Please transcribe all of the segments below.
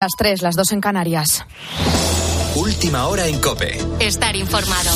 Las tres, las dos en Canarias. Última hora en Cope. Estar informado.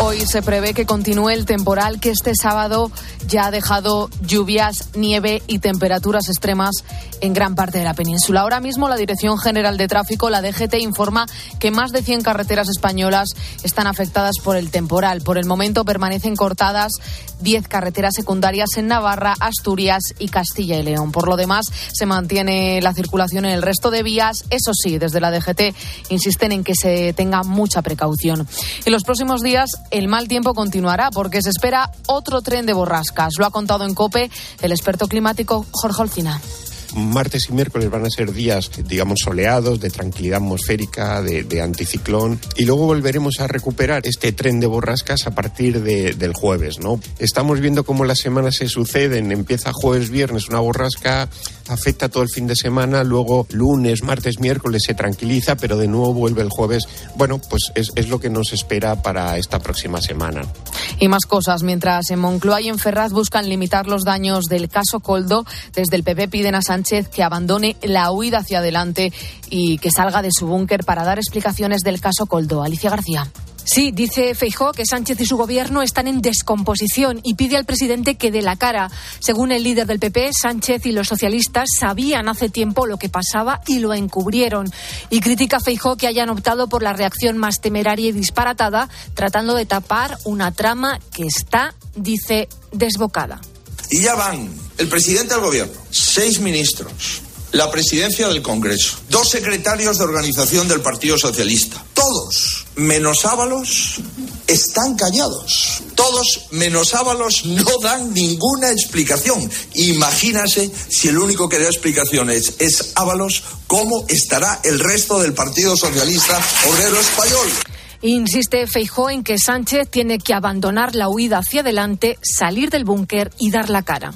Hoy se prevé que continúe el temporal que este sábado ya ha dejado lluvias, nieve y temperaturas extremas en gran parte de la península. Ahora mismo la Dirección General de Tráfico, la DGT, informa que más de 100 carreteras españolas están afectadas por el temporal. Por el momento permanecen cortadas 10 carreteras secundarias en Navarra, Asturias y Castilla y León. Por lo demás, se mantiene la circulación en el resto de vías. Eso sí, desde la DGT insisten en que se tenga mucha precaución. En los próximos días el mal tiempo continuará porque se espera otro tren de borrascas. Lo ha contado en COPE el experto climático Jorge Olcina martes y miércoles van a ser días, digamos, soleados, de tranquilidad atmosférica, de, anticiclón, y luego volveremos a recuperar este tren de borrascas a partir del jueves, ¿no? Estamos viendo cómo las semanas se suceden, empieza jueves, viernes una borrasca, afecta todo el fin de semana, luego lunes, martes, miércoles se tranquiliza, pero de nuevo vuelve el jueves. Bueno, pues es, es lo que nos espera para esta próxima semana. Y más cosas, mientras en Moncloa y en Ferraz buscan limitar los daños del caso Coldo, desde el PP piden a Sánchez que abandone la huida hacia adelante y que salga de su búnker para dar explicaciones del caso Coldo. Alicia García. Sí, dice Feijó que Sánchez y su gobierno están en descomposición y pide al presidente que dé la cara. Según el líder del PP, Sánchez y los socialistas sabían hace tiempo lo que pasaba y lo encubrieron. Y critica Feijó que hayan optado por la reacción más temeraria y disparatada, tratando de tapar una trama que está, dice, desbocada. Y ya van el presidente del gobierno, seis ministros, la presidencia del Congreso, dos secretarios de organización del Partido Socialista. Todos, menos Ábalos, están callados. Todos, menos Ábalos, no dan ninguna explicación. Imagínase si el único que da explicaciones es Ábalos, cómo estará el resto del Partido Socialista Obrero Español. Insiste Feijó en que Sánchez tiene que abandonar la huida hacia adelante, salir del búnker y dar la cara.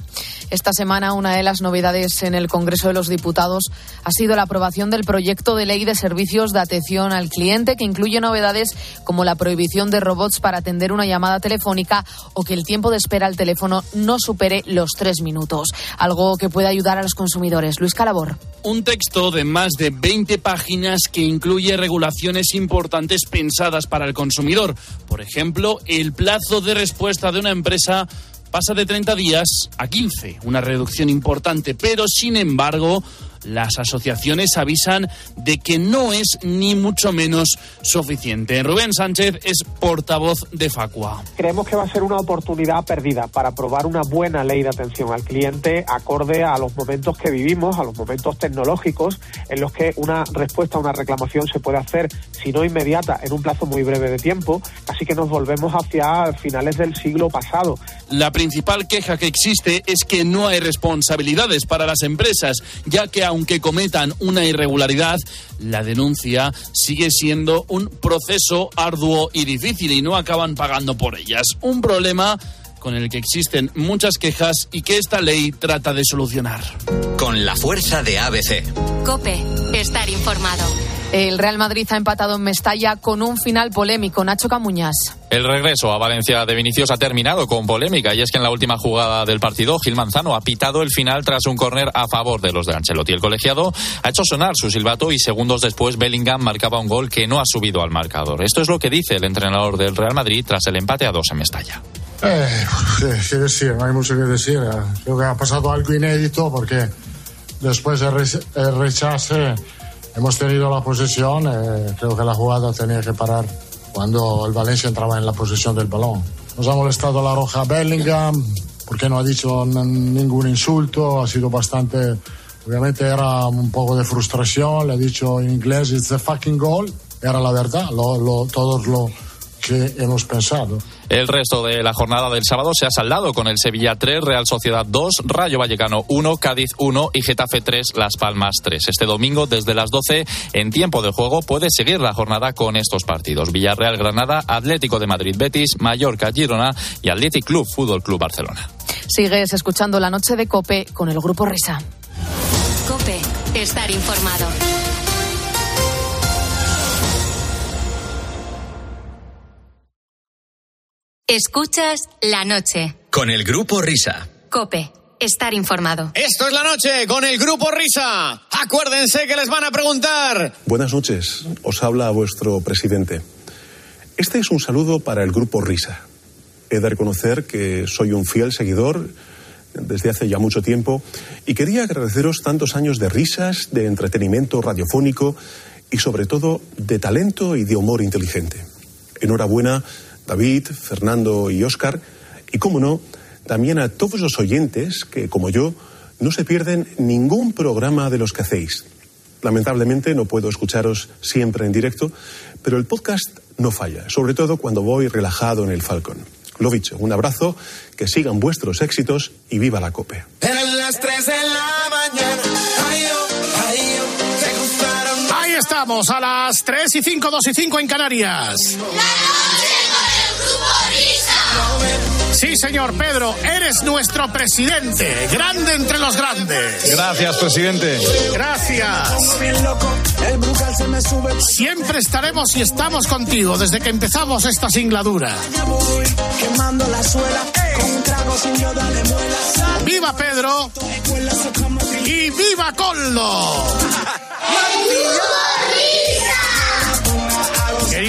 Esta semana una de las novedades en el Congreso de los Diputados ha sido la aprobación del proyecto de ley de servicios de atención al cliente que incluye novedades como la prohibición de robots para atender una llamada telefónica o que el tiempo de espera al teléfono no supere los tres minutos, algo que puede ayudar a los consumidores. Luis Calabor. Un texto de más de 20 páginas que incluye regulaciones importantes pensadas para el consumidor. Por ejemplo, el plazo de respuesta de una empresa pasa de 30 días a 15, una reducción importante, pero sin embargo las asociaciones avisan de que no es ni mucho menos suficiente. Rubén Sánchez es portavoz de Facua. Creemos que va a ser una oportunidad perdida para aprobar una buena ley de atención al cliente acorde a los momentos que vivimos, a los momentos tecnológicos en los que una respuesta a una reclamación se puede hacer, si no inmediata, en un plazo muy breve de tiempo. Así que nos volvemos hacia finales del siglo pasado. La principal queja que existe es que no hay responsabilidades para las empresas, ya que aunque cometan una irregularidad, la denuncia sigue siendo un proceso arduo y difícil y no acaban pagando por ellas. Un problema con el que existen muchas quejas y que esta ley trata de solucionar. Con la fuerza de ABC. Cope, estar informado. El Real Madrid ha empatado en Mestalla con un final polémico. Nacho Camuñas. El regreso a Valencia de Vinicius ha terminado con polémica y es que en la última jugada del partido Gil Manzano ha pitado el final tras un córner a favor de los de Ancelotti. El colegiado ha hecho sonar su silbato y segundos después Bellingham marcaba un gol que no ha subido al marcador. Esto es lo que dice el entrenador del Real Madrid tras el empate a dos en Mestalla. Eh, decir, no hay mucho que decir. Creo que ha pasado algo inédito porque después del rechace Hemos tenido la posesión, eh, creo que la jugada tenía que parar cuando el Valencia entraba en la posesión del balón. Nos ha molestado la roja Bellingham, porque no ha dicho ningún insulto, ha sido bastante, obviamente era un poco de frustración, le ha dicho en inglés, it's a fucking goal, era la verdad, lo, lo, todos lo que hemos pensado. El resto de la jornada del sábado se ha saldado con el Sevilla 3, Real Sociedad 2, Rayo Vallecano 1, Cádiz 1 y Getafe 3, Las Palmas 3. Este domingo, desde las 12, en tiempo de juego, puede seguir la jornada con estos partidos. Villarreal Granada, Atlético de Madrid Betis, Mallorca Girona y Athletic Club Fútbol Club Barcelona. Sigues escuchando la noche de Cope con el grupo Risa. Cope, estar informado. Escuchas la noche. Con el grupo Risa. Cope estar informado. Esto es la noche con el grupo Risa. Acuérdense que les van a preguntar. Buenas noches, os habla vuestro presidente. Este es un saludo para el grupo Risa. He de reconocer que soy un fiel seguidor desde hace ya mucho tiempo y quería agradeceros tantos años de risas, de entretenimiento radiofónico y sobre todo de talento y de humor inteligente. Enhorabuena David, Fernando y Óscar y, como no, también a todos los oyentes que, como yo, no se pierden ningún programa de los que hacéis. Lamentablemente no puedo escucharos siempre en directo, pero el podcast no falla, sobre todo cuando voy relajado en el Falcon. Lo dicho, un abrazo, que sigan vuestros éxitos y viva la COPE. Eran las 3 de la mañana. Ay, oh, ay, oh, gustaron. Ahí estamos, a las 3 y 5, 2 y 5 en Canarias. Sí, señor Pedro, eres nuestro presidente, grande entre los grandes. Gracias, presidente. Gracias. Siempre estaremos y estamos contigo desde que empezamos esta singladura. ¡Viva Pedro! ¡Y viva Coldo!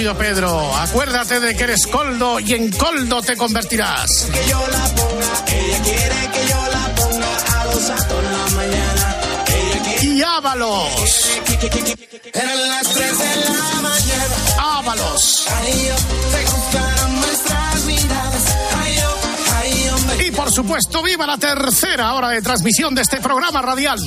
Querido Pedro, acuérdate de que eres Coldo y en Coldo te convertirás. Que yo la ponga, ella quiere que yo la ponga a los atos la mañana. Ella quiere Y Ábalos. Eran las 3 de la mañana. Ábalos. Oh, oh. Y por supuesto, viva la tercera hora de transmisión de este programa radial.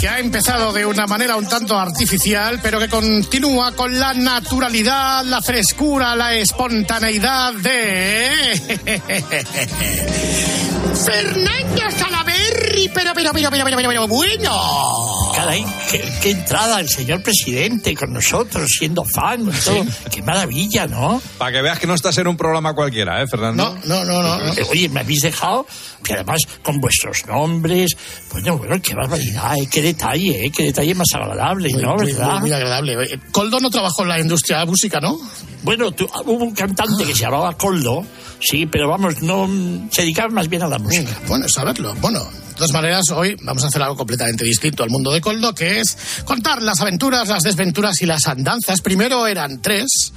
Que ha empezado de una manera un tanto artificial, pero que continúa con la naturalidad, la frescura, la espontaneidad de. Fernando Salaverri, pero, pero, pero, pero, pero, pero, pero, bueno. Caray, qué, qué entrada el señor presidente con nosotros, siendo fan y todo. Qué maravilla, ¿no? Para que veas que no estás en un programa cualquiera, ¿eh, Fernando? No, no, no, no. Eh, Oye, me habéis dejado, que además con vuestros nombres, bueno, bueno, qué barbaridad, eh, qué detalle, eh, qué detalle más agradable, ¿no? Muy, muy, ¿Verdad? muy agradable. Coldo no trabajó en la industria de música, ¿no? Bueno, tú- hubo un cantante que se llamaba Coldo, sí, pero vamos, no se dedicaba más bien a la música. Bueno, saberlo. Bueno, de todas maneras, hoy vamos a hacer algo completamente distinto al mundo de Coldo, que es contar las aventuras, las desventuras y las andanzas. Primero eran tres,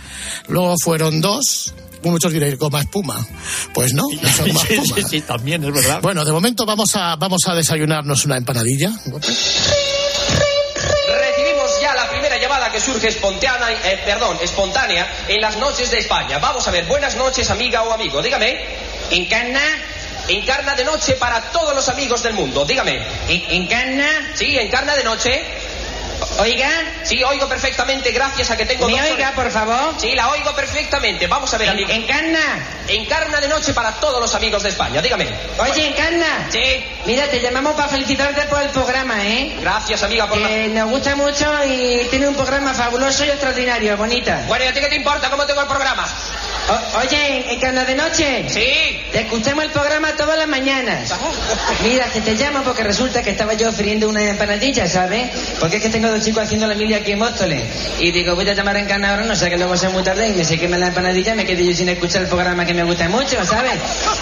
luego fueron dos. Muchos diréis, goma espuma. Pues no, no son goma Sí, espuma. sí, sí, también es verdad. Bueno, de momento vamos a, vamos a desayunarnos una empanadilla. Recibimos ya la primera llamada que surge espontánea, eh, perdón, espontánea en las noches de España. Vamos a ver, buenas noches, amiga o amigo. Dígame. ¿Encarna? Encarna de noche para todos los amigos del mundo. Dígame. ¿Encarna? Sí, encarna de noche. Oiga. Sí, oigo perfectamente, gracias a que tengo ¿Me dos oiga, por favor? Sí, la oigo perfectamente. Vamos a ver, amigo. ¿Encarna? Encarna de noche para todos los amigos de España. Dígame. Oye, Encarna. Sí. Mira, te llamamos para felicitarte por el programa, ¿eh? Gracias, amiga, por la... Nos gusta mucho y tiene un programa fabuloso y extraordinario, bonita. Bueno, ¿y a ti qué te importa cómo tengo el programa? O- oye, Encarna de noche. Sí. Te escuchamos el programa todas las mañanas. Mira, que te llamo porque resulta que estaba yo friendo una empanadilla, ¿sabes? Porque es que tengo dos chicos haciendo la mili aquí en Móstoles. Y digo, voy a llamar a Encarna ahora, no sé que luego sea muy tarde y me se queme la empanadilla me quedé yo sin escuchar el programa que me gusta mucho, ¿sabes?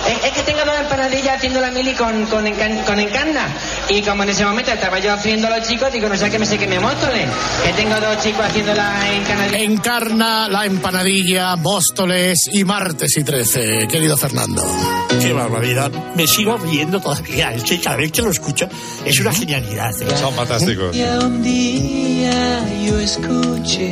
Es, es que tengo dos empanadillas haciendo la mili con, con, Encan- con Encarna. Y como en ese momento estaba yo friendo a los chicos, digo, no sé que me se queme Móstoles. Que tengo dos chicos haciendo la empanadilla. Encarna la empanadilla, Móstoles y martes y 13, querido Fernando. Qué barbaridad. Me sigo riendo todavía. Es que cada vez que lo escucho es una genialidad. ¿eh? Son fantásticos.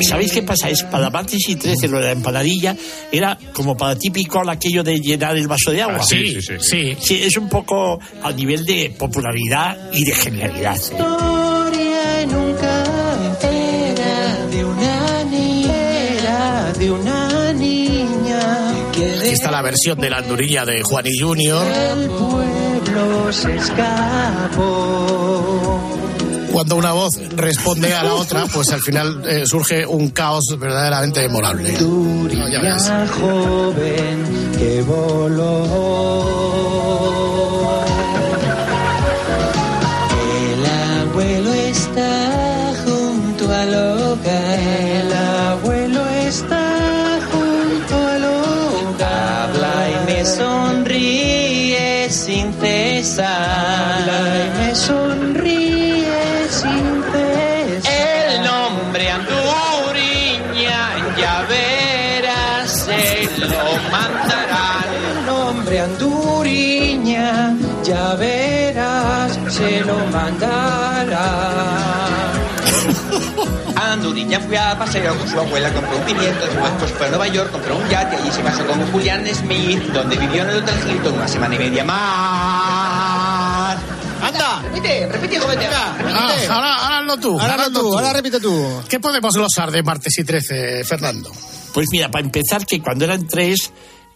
¿Sabéis qué pasa? Es para martes y 13 lo de la empanadilla era como para típico aquello de llenar el vaso de agua. Ah, sí, sí, sí. Sí, es un poco al nivel de popularidad y de genialidad. ¿eh? Aquí está la versión de la andurilla de Junior. pueblo se escapó. Cuando una voz responde a la otra, pues al final eh, surge un caos verdaderamente memorable. No, ya joven que voló. Y me sonríe sin cesar. El nombre Anduriña, ya verás, se lo mandarán. El nombre Anduriña, ya verás, se lo mandarán. Anduriña fue a paseo con su abuela, compró un pimiento, después fue a Nueva York, compró un yate, allí se casó con Julián Smith, donde vivió en el Hotel Hilton una semana y media más. ¡Anda! Repite, repite, repite. Ah, ahora, ahora hazlo tú. Ahora hazlo tú, ahora repite tú. ¿Qué podemos glosar de martes y 13, Fernando? Pues mira, para empezar, que cuando eran tres,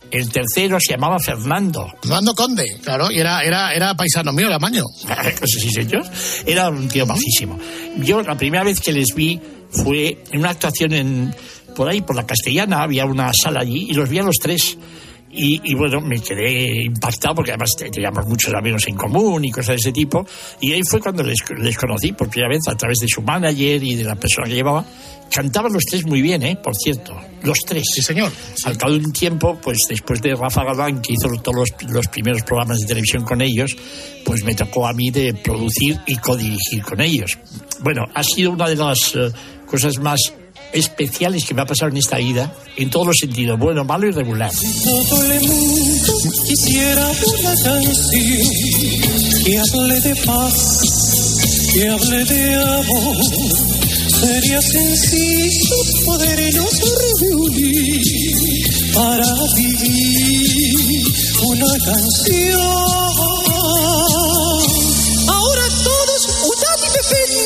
el tercero se llamaba Fernando. Fernando Conde, claro, y era, era, era paisano mío, era maño. sí, señor. Era un tío majísimo. Yo la primera vez que les vi fue en una actuación en por ahí, por la Castellana, había una sala allí y los vi a los tres. Y, y, bueno, me quedé impactado porque además teníamos muchos amigos en común y cosas de ese tipo. Y ahí fue cuando les, les conocí por primera vez a través de su manager y de la persona que llevaba. Cantaban los tres muy bien, ¿eh? Por cierto. Los tres. Sí, señor. Al cabo de un tiempo, pues después de Rafa Galván, que hizo todos los, los primeros programas de televisión con ellos, pues me tocó a mí de producir y codirigir con ellos. Bueno, ha sido una de las eh, cosas más especiales que me ha pasado en esta vida, en todos los sentidos, bueno, malo y regular. Quisiera una canción que hable de paz, que hable de amor. Sería sencillo podernos reunir para vivir una canción. Ahora todos unánimemente,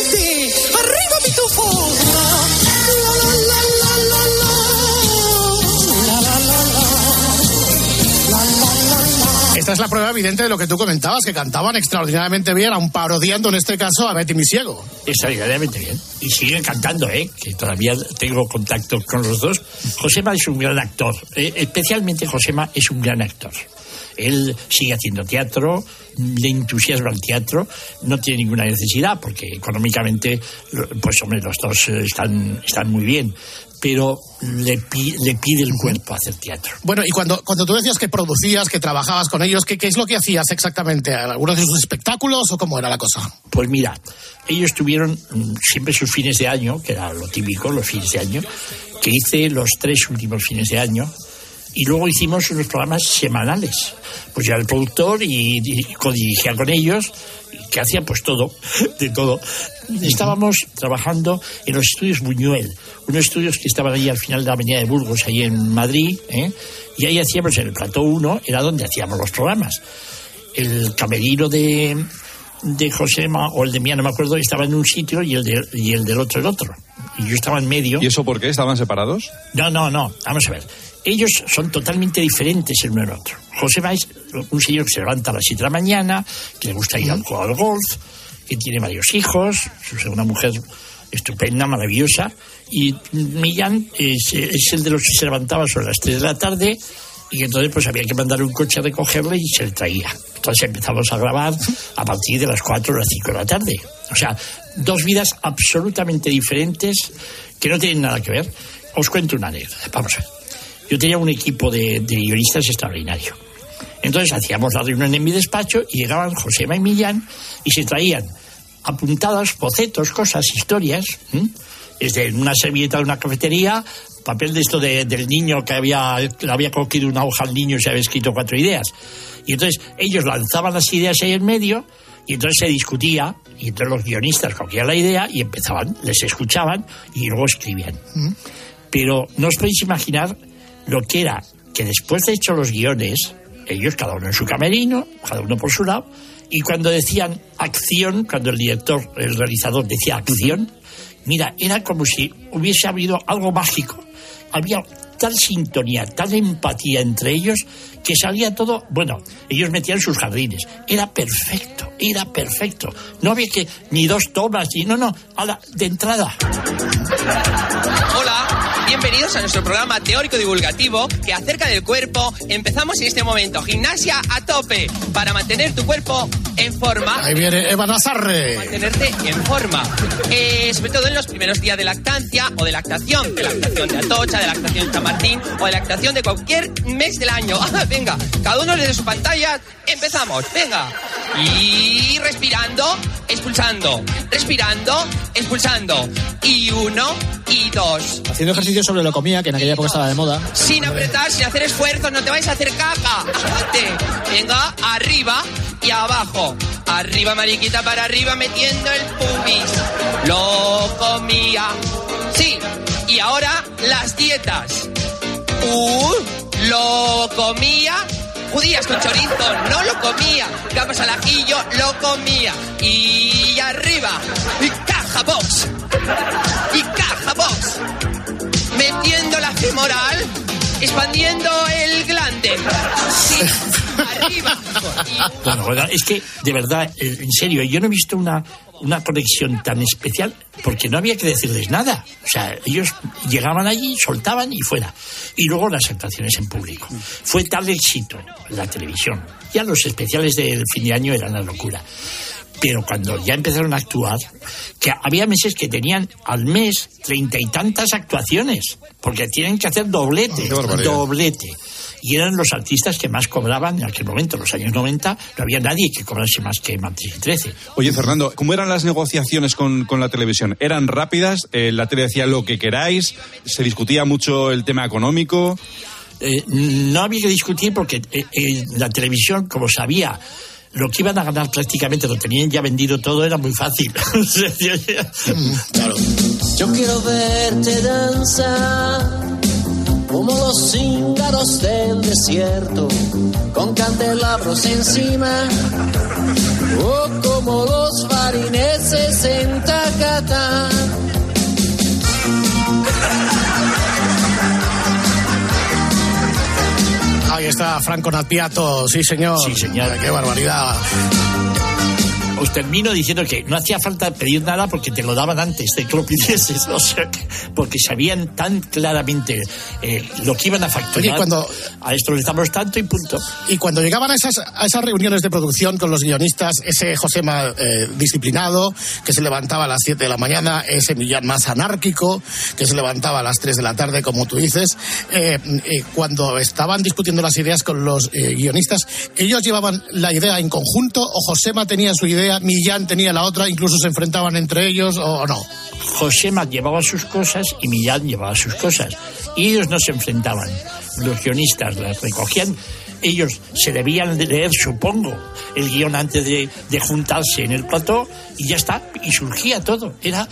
Esta es la prueba evidente de lo que tú comentabas, que cantaban extraordinariamente bien, aun parodiando en este caso a Betty Misiego. Extraordinariamente bien. Y siguen cantando, ¿eh? Que todavía tengo contacto con los dos. Josema es un gran actor. eh, especialmente Josema es un gran actor. Él sigue haciendo teatro, le entusiasma el teatro, no tiene ninguna necesidad porque económicamente, pues hombre, los dos eh, están, están muy bien, pero le, pi- le pide el cuerpo hacer teatro. Bueno, y cuando, cuando tú decías que producías, que trabajabas con ellos, ¿qué, qué es lo que hacías exactamente? ¿Algunos de sus espectáculos o cómo era la cosa? Pues mira, ellos tuvieron mm, siempre sus fines de año, que era lo típico, los fines de año, que hice los tres últimos fines de año, y luego hicimos unos programas semanales. Pues era el productor y, y codirigía con ellos, que hacía pues todo, de todo. Estábamos trabajando en los estudios Buñuel, unos estudios que estaban ahí al final de la avenida de Burgos, ahí en Madrid, ¿eh? y ahí hacíamos en el plató 1, era donde hacíamos los programas. El camerino de, de Josema o el de mía, no me acuerdo, estaba en un sitio y el, de, y el del otro el otro. Y yo estaba en medio. ¿Y eso por qué? ¿Estaban separados? No, no, no. Vamos a ver. Ellos son totalmente diferentes el uno del otro. Josema es un señor que se levanta a las 7 de la mañana, que le gusta ir al, al golf, que tiene varios hijos, es una mujer estupenda, maravillosa. Y Millán es, es el de los que se levantaba sobre las 3 de la tarde y entonces pues había que mandar un coche a recogerle y se le traía. Entonces empezamos a grabar a partir de las 4 o las 5 de la tarde. O sea, dos vidas absolutamente diferentes que no tienen nada que ver. Os cuento una anécdota. Vamos a ver. Yo tenía un equipo de, de guionistas extraordinario. Entonces hacíamos la reunión en mi despacho y llegaban Josema y Millán y se traían apuntadas, bocetos, cosas, historias, ¿m? desde una servilleta de una cafetería, papel de esto de- del niño que había, le había cogido una hoja al niño y se había escrito cuatro ideas. Y entonces ellos lanzaban las ideas ahí en medio y entonces se discutía y entonces los guionistas cogían la idea y empezaban, les escuchaban y luego escribían. Pero no os podéis imaginar lo que era que después de hecho los guiones, ellos cada uno en su camerino, cada uno por su lado, y cuando decían acción, cuando el director, el realizador decía acción, mira, era como si hubiese habido algo mágico. Había tal sintonía, tal empatía entre ellos que salía todo, bueno, ellos metían sus jardines, era perfecto, era perfecto. No había que ni dos tomas, ni no, no, a la- de entrada. Hola, bienvenidos a nuestro programa teórico divulgativo que acerca del cuerpo. Empezamos en este momento. Gimnasia a tope para mantener tu cuerpo en forma. Ahí viene Eva Nazarre. Mantenerte en forma. Eh, sobre todo en los primeros días de lactancia o de lactación. De lactación de Atocha, de lactación de San Martín o de lactación de cualquier mes del año. venga. Cada uno desde su pantalla. Empezamos, venga. Y respirando, expulsando. Respirando, expulsando. Y uno, y dos. Haciendo ejercicio sobre lo comía, que en aquella época estaba de moda. Sin apretar, sin hacer esfuerzos, no te vais a hacer caca. Venga, arriba y abajo. Arriba, mariquita, para arriba, metiendo el pubis. Lo comía. Sí. Y ahora las dietas. Uh, lo comía. Judías con chorizo, no lo comía. Gambas al ajillo, lo comía. Y arriba, y caja box. Y caja box. Metiendo la femoral, expandiendo el glande. Sí, arriba. Bueno, es que, de verdad, eh, en serio, yo no he visto una, una conexión tan especial porque no había que decirles nada. O sea, ellos llegaban allí, soltaban y fuera. Y luego las actuaciones en público. Fue tal éxito la televisión. Ya los especiales del fin de año eran la locura. Pero cuando ya empezaron a actuar, que había meses que tenían al mes treinta y tantas actuaciones, porque tienen que hacer doblete, barbaridad. doblete. Y eran los artistas que más cobraban en aquel momento, en los años 90, no había nadie que cobrase más que Martínez y 13. Oye, Fernando, ¿cómo eran las negociaciones con, con la televisión? ¿Eran rápidas? Eh, ¿La tele decía lo que queráis? ¿Se discutía mucho el tema económico? Eh, no había que discutir porque eh, eh, la televisión, como sabía lo que iban a ganar prácticamente, lo tenían ya vendido todo, era muy fácil. claro. Yo quiero verte danzar como los cíngaros del desierto, con candelabros encima, o como los marineses en Tacatá. Ahí está Franco Natpiato, sí señor. Sí, señor. Qué barbaridad. Os termino diciendo que no hacía falta pedir nada porque te lo daban antes de que lo pidieses, o sea, que- porque sabían tan claramente eh, lo que iban a facturar. Oye, cuando- A esto les damos tanto y punto. Y cuando llegaban a esas, a esas reuniones de producción con los guionistas, ese Josema eh, disciplinado, que se levantaba a las 7 de la mañana, ese Millán más anárquico, que se levantaba a las 3 de la tarde, como tú dices, eh, eh, cuando estaban discutiendo las ideas con los eh, guionistas, ¿ellos llevaban la idea en conjunto o Josema tenía su idea, Millán tenía la otra, incluso se enfrentaban entre ellos o no? Josema llevaba sus cosas y Millán llevaba sus cosas. Y ellos no se enfrentaban. Los guionistas las recogían. Ellos se debían de leer, supongo, el guion antes de, de juntarse en el plató y ya está. Y surgía todo. Era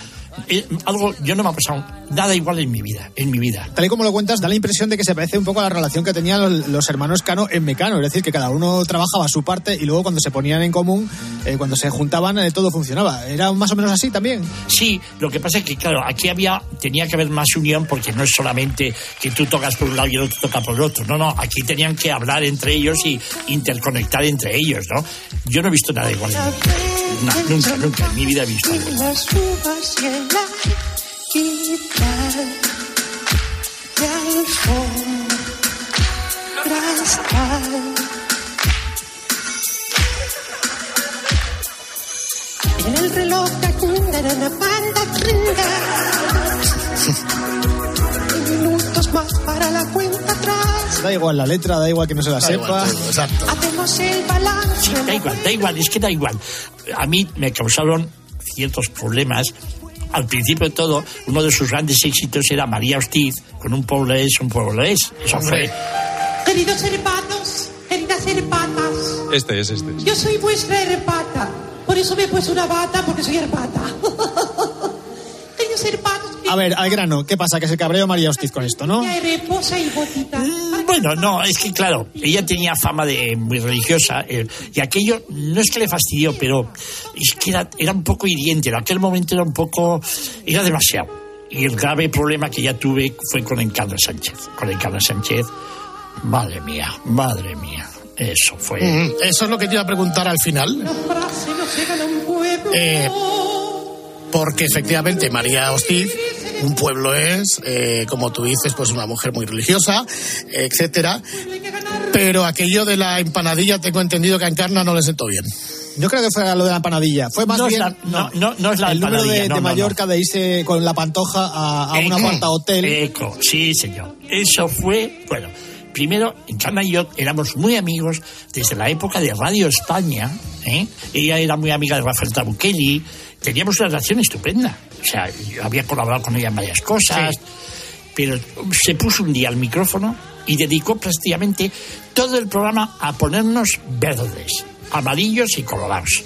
eh, algo, yo no me ha pasado nada igual en mi vida, en mi vida. Tal y como lo cuentas, da la impresión de que se parece un poco a la relación que tenían los, los hermanos Cano en Mecano. Es decir, que cada uno trabajaba su parte y luego cuando se ponían en común, eh, cuando se juntaban, eh, todo funcionaba. ¿Era más o menos así también? Sí, lo que pasa es que, claro, aquí había, tenía que haber más unión porque no es solamente que tú tocas por un lado y el otro toca por el otro. No, no, aquí tenían que hablar entre ellos y interconectar entre ellos, ¿no? Yo no he visto nada igual. Na- nunca, nunca en mi vida he visto algo. En las uvas y en la alfombra está. En el reloj la banda Minutos más para la cuenta atrás. Da igual la letra, da igual que no se la Da igual sepa. todo, exacto. Hacemos el balance. Da igual, da igual, es que da igual. A mí me causaron ciertos problemas. Al principio de todo, uno de sus grandes éxitos era María Hostiz, con un pueblo es, un pueblo es. Eso Hombre. fue. Queridos hermanos, queridas hermanas, Este es, este es. yo soy vuestra herpata. Por eso me he puesto una bata, porque soy herpata. Queridos hermanos, A ver, al grano, ¿qué pasa? Que se cabreó María Hostiz con esto, ¿no? ya reposa y botita. Mm, Bueno, no, es que claro, ella tenía fama de muy religiosa eh, y aquello no es que le fastidió, pero es que era, era un poco hiriente. En aquel momento era un poco, era demasiado. Y el grave problema que ya tuve fue con Encarna Sánchez. Con Encarna Sánchez, madre mía, madre mía, eso fue. Mm, Eso es lo que te iba a preguntar al final. frase no se gana un pueblo. Eh, porque efectivamente María Hostiz, un pueblo es, eh, como tú dices, pues una mujer muy religiosa, etcétera. Pero aquello de la empanadilla tengo entendido que a Encarna no le sentó bien. Yo creo que fue lo de la empanadilla. Fue más No es bien la- no, no, no es la el número de, de no, Mallorca de irse con la pantoja a, a una Eco, cuarta hotel. Eco, sí, señor. Eso fue, bueno, primero, Encarna y yo éramos muy amigos desde la época de Radio España. ¿eh? Ella era muy amiga de Rafael Tabuchelli. Teníamos una relación estupenda. O sea, yo había colaborado con ella en varias cosas. Pero se puso un día al micrófono y dedicó prácticamente todo el programa a ponernos verdes, amarillos y colorados.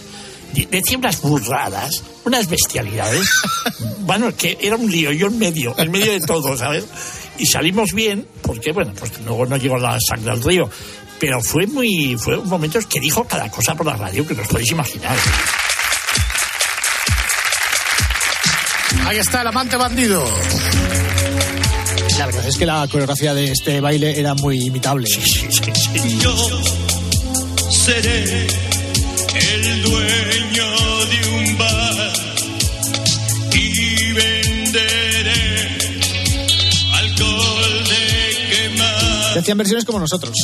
Decía unas burradas, unas bestialidades. bueno, que era un lío, yo en medio, en medio de todo, ¿sabes? Y salimos bien, porque, bueno, pues luego no llegó la sangre al río. Pero fue muy, fue un momento que dijo cada cosa por la radio que no os podéis imaginar. Ahí está el amante bandido. La verdad es que la coreografía de este baile era muy imitable. Yo seré el dueño de un bar y venderé alcohol de quemar. Que hacían versiones como nosotros.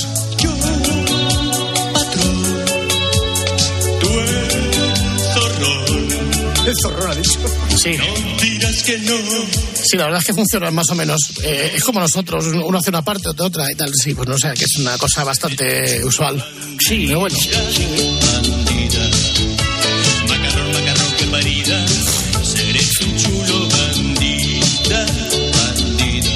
Tú eres zorrón. El zorrón ha dicho. Sí. Que no. Sí, la verdad es que funciona más o menos. eh, es como nosotros, uno hace una parte, otro otra y tal. Sí, pues no sé, que es una cosa bastante usual. Sí, pero bueno. Macarrón, macarrón, qué parida. Seré tu chulo bandida, bandida.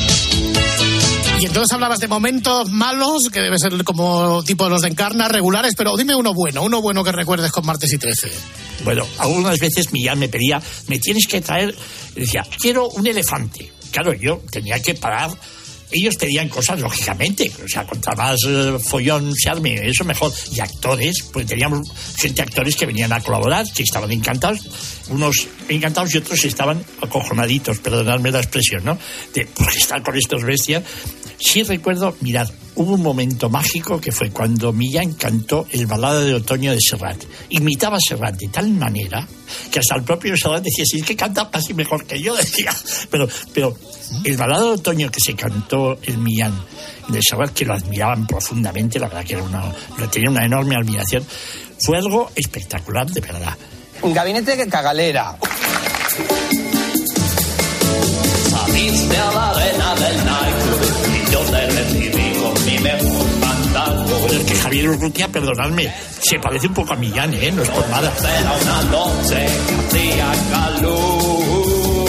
Y entonces hablabas de momentos malos, que debe ser como tipo los de Encarna, regulares, pero dime uno bueno, uno bueno que recuerdes con martes y 13. Bueno, algunas veces Millán me pedía, me tienes que traer, decía, quiero un elefante. Claro, yo tenía que parar. Ellos pedían cosas, lógicamente. O sea, contra más eh, follón se arme, eso mejor. Y actores, pues teníamos gente, actores que venían a colaborar, que estaban encantados. Unos encantados y otros estaban acojonaditos, perdonadme la expresión, ¿no? De, ¿por qué estar con estos bestias? Sí recuerdo, mirad, hubo un momento mágico que fue cuando Millán cantó el balada de otoño de Serrat. Imitaba a Serrat de tal manera que hasta el propio Serrat decía, si es que canta casi mejor que yo, decía. Pero, pero el balada de otoño que se cantó el Millán de Serrat, que lo admiraban profundamente, la verdad que era una, lo tenía una enorme admiración, fue algo espectacular, de verdad. Un gabinete de cagalera. Saliste a la arena del nightclub y yo te recibí mi mejor es que Javier Urrutia, perdonadme, se parece un poco a Millán, ¿eh? No es por nada. Era una noche que hacía calor.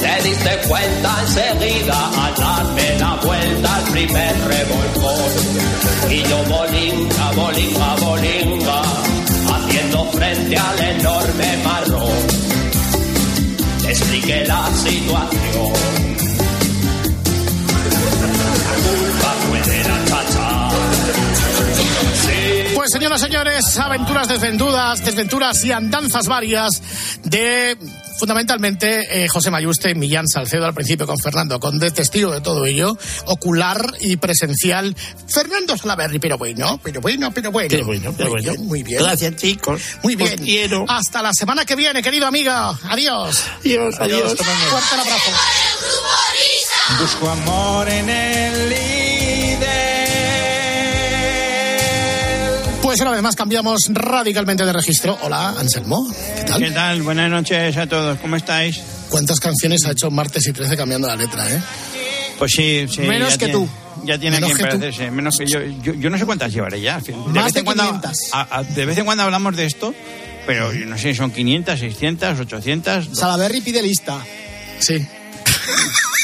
Te diste cuenta enseguida al darme la vuelta al primer revolcón. Y yo bolinga, bolinga, bolinga, haciendo frente al enorme marrón. Te expliqué la situación. Pues señoras y señores, aventuras desventuras, desventuras y andanzas varias de fundamentalmente eh, José Mayuste, Millán Salcedo al principio con Fernando Conde, testigo de todo ello, ocular y presencial. Fernando Salaberry, pero bueno, pero bueno, pero bueno. Pero bueno, pero muy. Bien, muy bien. Gracias, chicos. Muy Os bien. quiero. Hasta la semana que viene, querido amigo. Adiós. Adiós, adiós. Fuerte el abrazo. Busco amor en el Pues una vez más cambiamos radicalmente de registro. Hola, Anselmo. ¿Qué tal? ¿Qué tal? Buenas noches a todos. ¿Cómo estáis? ¿Cuántas canciones ha hecho Martes y 13 cambiando la letra, eh? Pues sí, sí. Menos que tiene- tú. Ya tiene Menos que parecerse. Menos que yo, yo. Yo no sé cuántas llevaré ya. De Más vez de en cuando, 500. a- a- de vez en cuando hablamos de esto, pero yo no sé, son 500, 600, 800. Salaberry pide lista. Sí.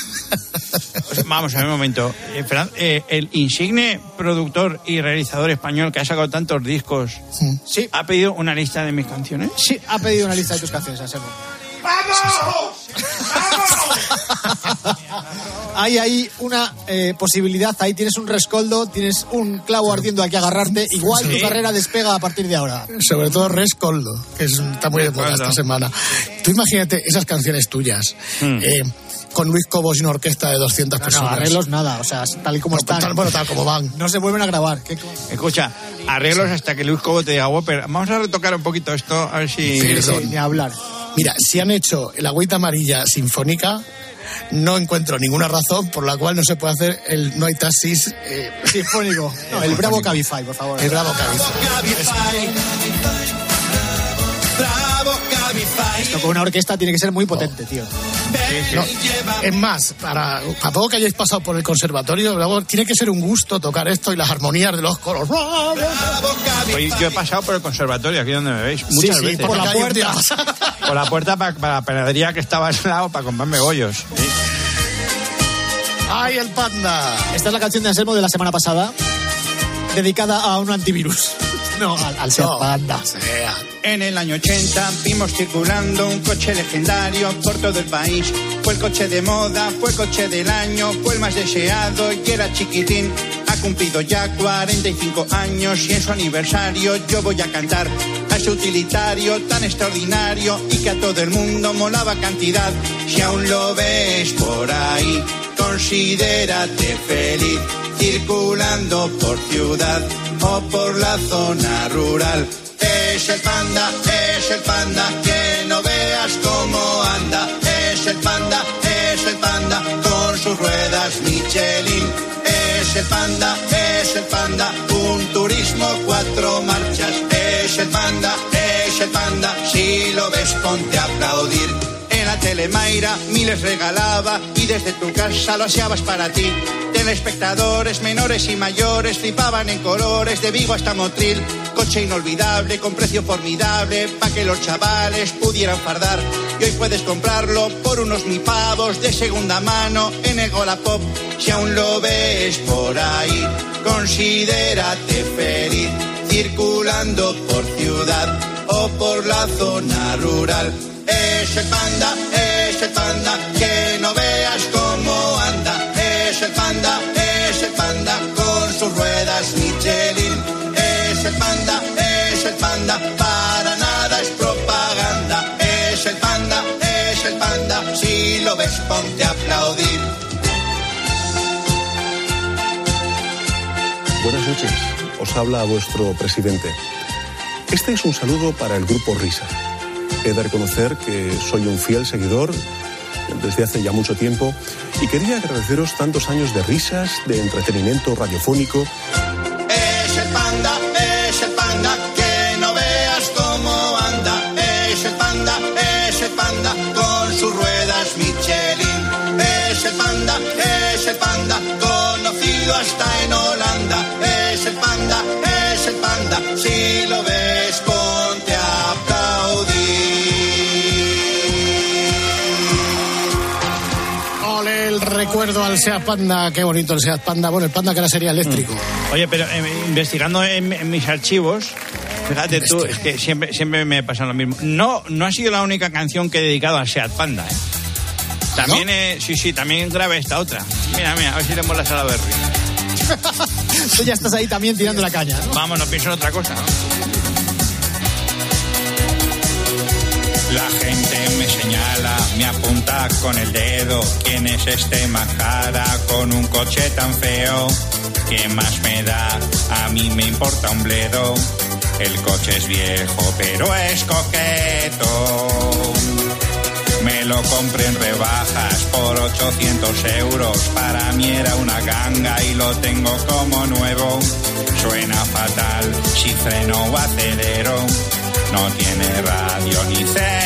Vamos a ver un momento. Eh, Fran- eh, el insigne productor y realizador español que ha sacado tantos discos, Sí. ¿ha pedido una lista de mis canciones? Sí, ha pedido una lista de tus canciones, Anselmo. Hay ahí una eh, posibilidad, ahí tienes un rescoldo, tienes un clavo ardiendo aquí a agarrarte. Igual Sí. tu carrera despega a partir de ahora. Sobre todo Rescoldo, que es- está muy de moda esta semana. Tú imagínate esas canciones tuyas, eh, con Luis Cobos y una orquesta de 200 No, no, personas. arreglos nada, o sea, tal y como No, están. tal- bueno, tal como van. No se vuelven a grabar. ¿Qué Escucha, arreglos hasta que Luis Cobo te diga, Whopper, vamos a retocar un poquito esto, a ver si... Sí, sí. Ni hablar. Mira, si han hecho el agüita amarilla sinfónica, no encuentro ninguna razón por la cual no se puede hacer el No hay taxis. eh, Sinfónico. No, el Bravo Cabify, por favor. el Bravo Cabify. Esto con una orquesta tiene que ser muy potente, tío. No, es más, para, a poco que hayáis pasado por el conservatorio, luego tiene que ser un gusto tocar esto y las armonías de los coros. Oye, yo he pasado por el conservatorio, aquí donde me veis, muchas sí, veces. por la puerta. Por la puerta para, para la panadería que estaba al lado para comprarme bollos. Sí. ¡Ay, el panda! Esta es la canción de Anselmo de la semana pasada, dedicada a un antivirus. No, al, al Seat No, Panda. En el año 80 vimos circulando un coche legendario por todo el país. Fue el coche de moda, fue el coche del año, fue el más deseado y era chiquitín. Ha cumplido ya 45 años y en su aniversario yo voy a cantar a ese utilitario tan extraordinario y que a todo el mundo molaba cantidad. Si aún lo ves por ahí, considérate feliz circulando por ciudad o por la zona rural. Es el panda, es el panda, que no veas cómo anda. Es el panda, es el panda, con sus ruedas Michelin. Es el panda, es el panda, un turismo cuatro marchas. Es el panda, es el panda, si lo ves ponte a aplaudir. Telemaira miles regalaba y desde tu casa lo aseabas para ti. Telespectadores menores y mayores flipaban en colores de Vigo hasta Motril. Coche inolvidable con precio formidable pa' que los chavales pudieran fardar. Y hoy puedes comprarlo por unos mil pavos de segunda mano en el Golapop. Si aún lo ves por ahí, considérate feliz circulando por ciudad o por la zona rural. Es el panda, es el panda, que no veas cómo anda. Es el panda, es el panda, con sus ruedas Michelin. Es el panda, es el panda, para nada es propaganda. Es el panda, es el panda, si lo ves ponte a aplaudir. Buenas noches. Os habla vuestro presidente. Este es un saludo para el grupo Risa. He de reconocer que soy un fiel seguidor desde hace ya mucho tiempo y quería agradeceros tantos años de risas, de entretenimiento radiofónico. Es el panda, es el panda, que no veas cómo anda. Es el panda, es el panda, con sus ruedas Michelin. Es el panda, es el panda, conocido hasta en Holanda. Seat Panda, qué bonito el Seat Panda. Bueno, el Panda que ahora sería eléctrico. Oye, pero eh, investigando en, en mis archivos, fíjate tú, es que siempre, siempre me pasa lo mismo. No, no ha sido la única canción que he dedicado a Seat Panda, ¿eh? También, eh, sí, sí, también grabé esta otra. Mira, mira, a ver si le mola a la Berry. Tú ya estás ahí también tirando la caña, ¿no? Vamos, no pienso en otra cosa, ¿no? La gente me señala, me apunta con el dedo. ¿Quién es este majara con un coche tan feo? ¿Qué más me da? A mí me importa un bledo. El coche es viejo, pero es coqueto. Me lo compré en rebajas por 800 euros. Para mí era una ganga y lo tengo como nuevo. Suena fatal si freno o acelero. No tiene radio ni cenicero.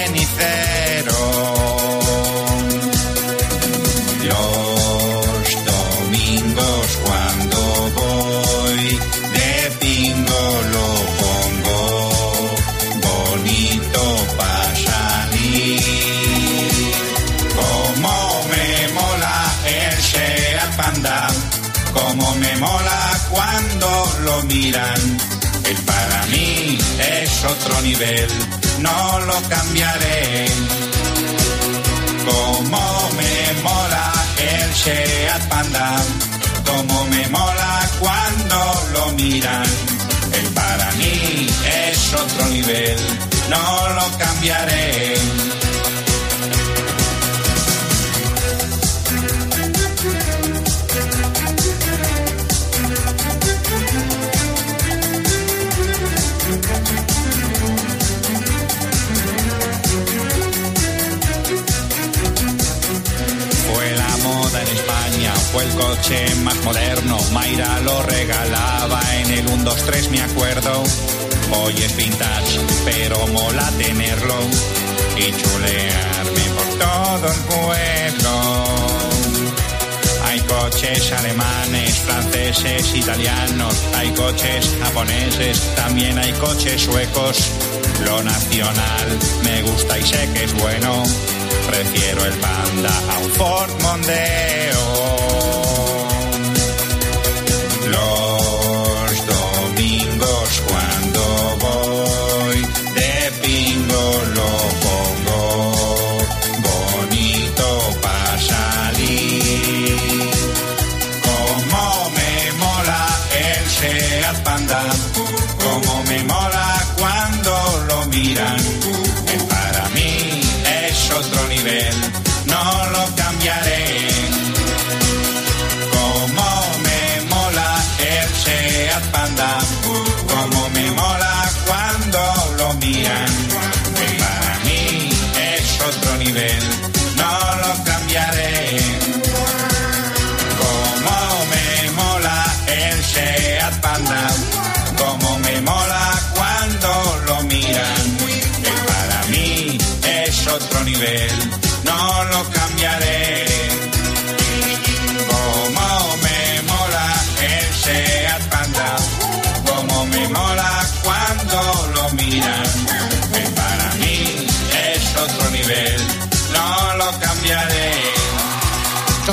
Miran. Él para mí es otro nivel, no lo cambiaré. Como me mola el Seat Panda, como me mola cuando lo miran. Él para mí es otro nivel, no lo cambiaré. Fue el coche más moderno. Mayra lo regalaba en el 1, 2, 3, me acuerdo. Hoy es vintage, pero mola tenerlo. cuchichulearme por todo el pueblo. Coches alemanes, franceses, italianos, hay coches japoneses, también hay coches suecos. Lo nacional me gusta y sé que es bueno. Prefiero el Panda a un Ford Mondeo. Los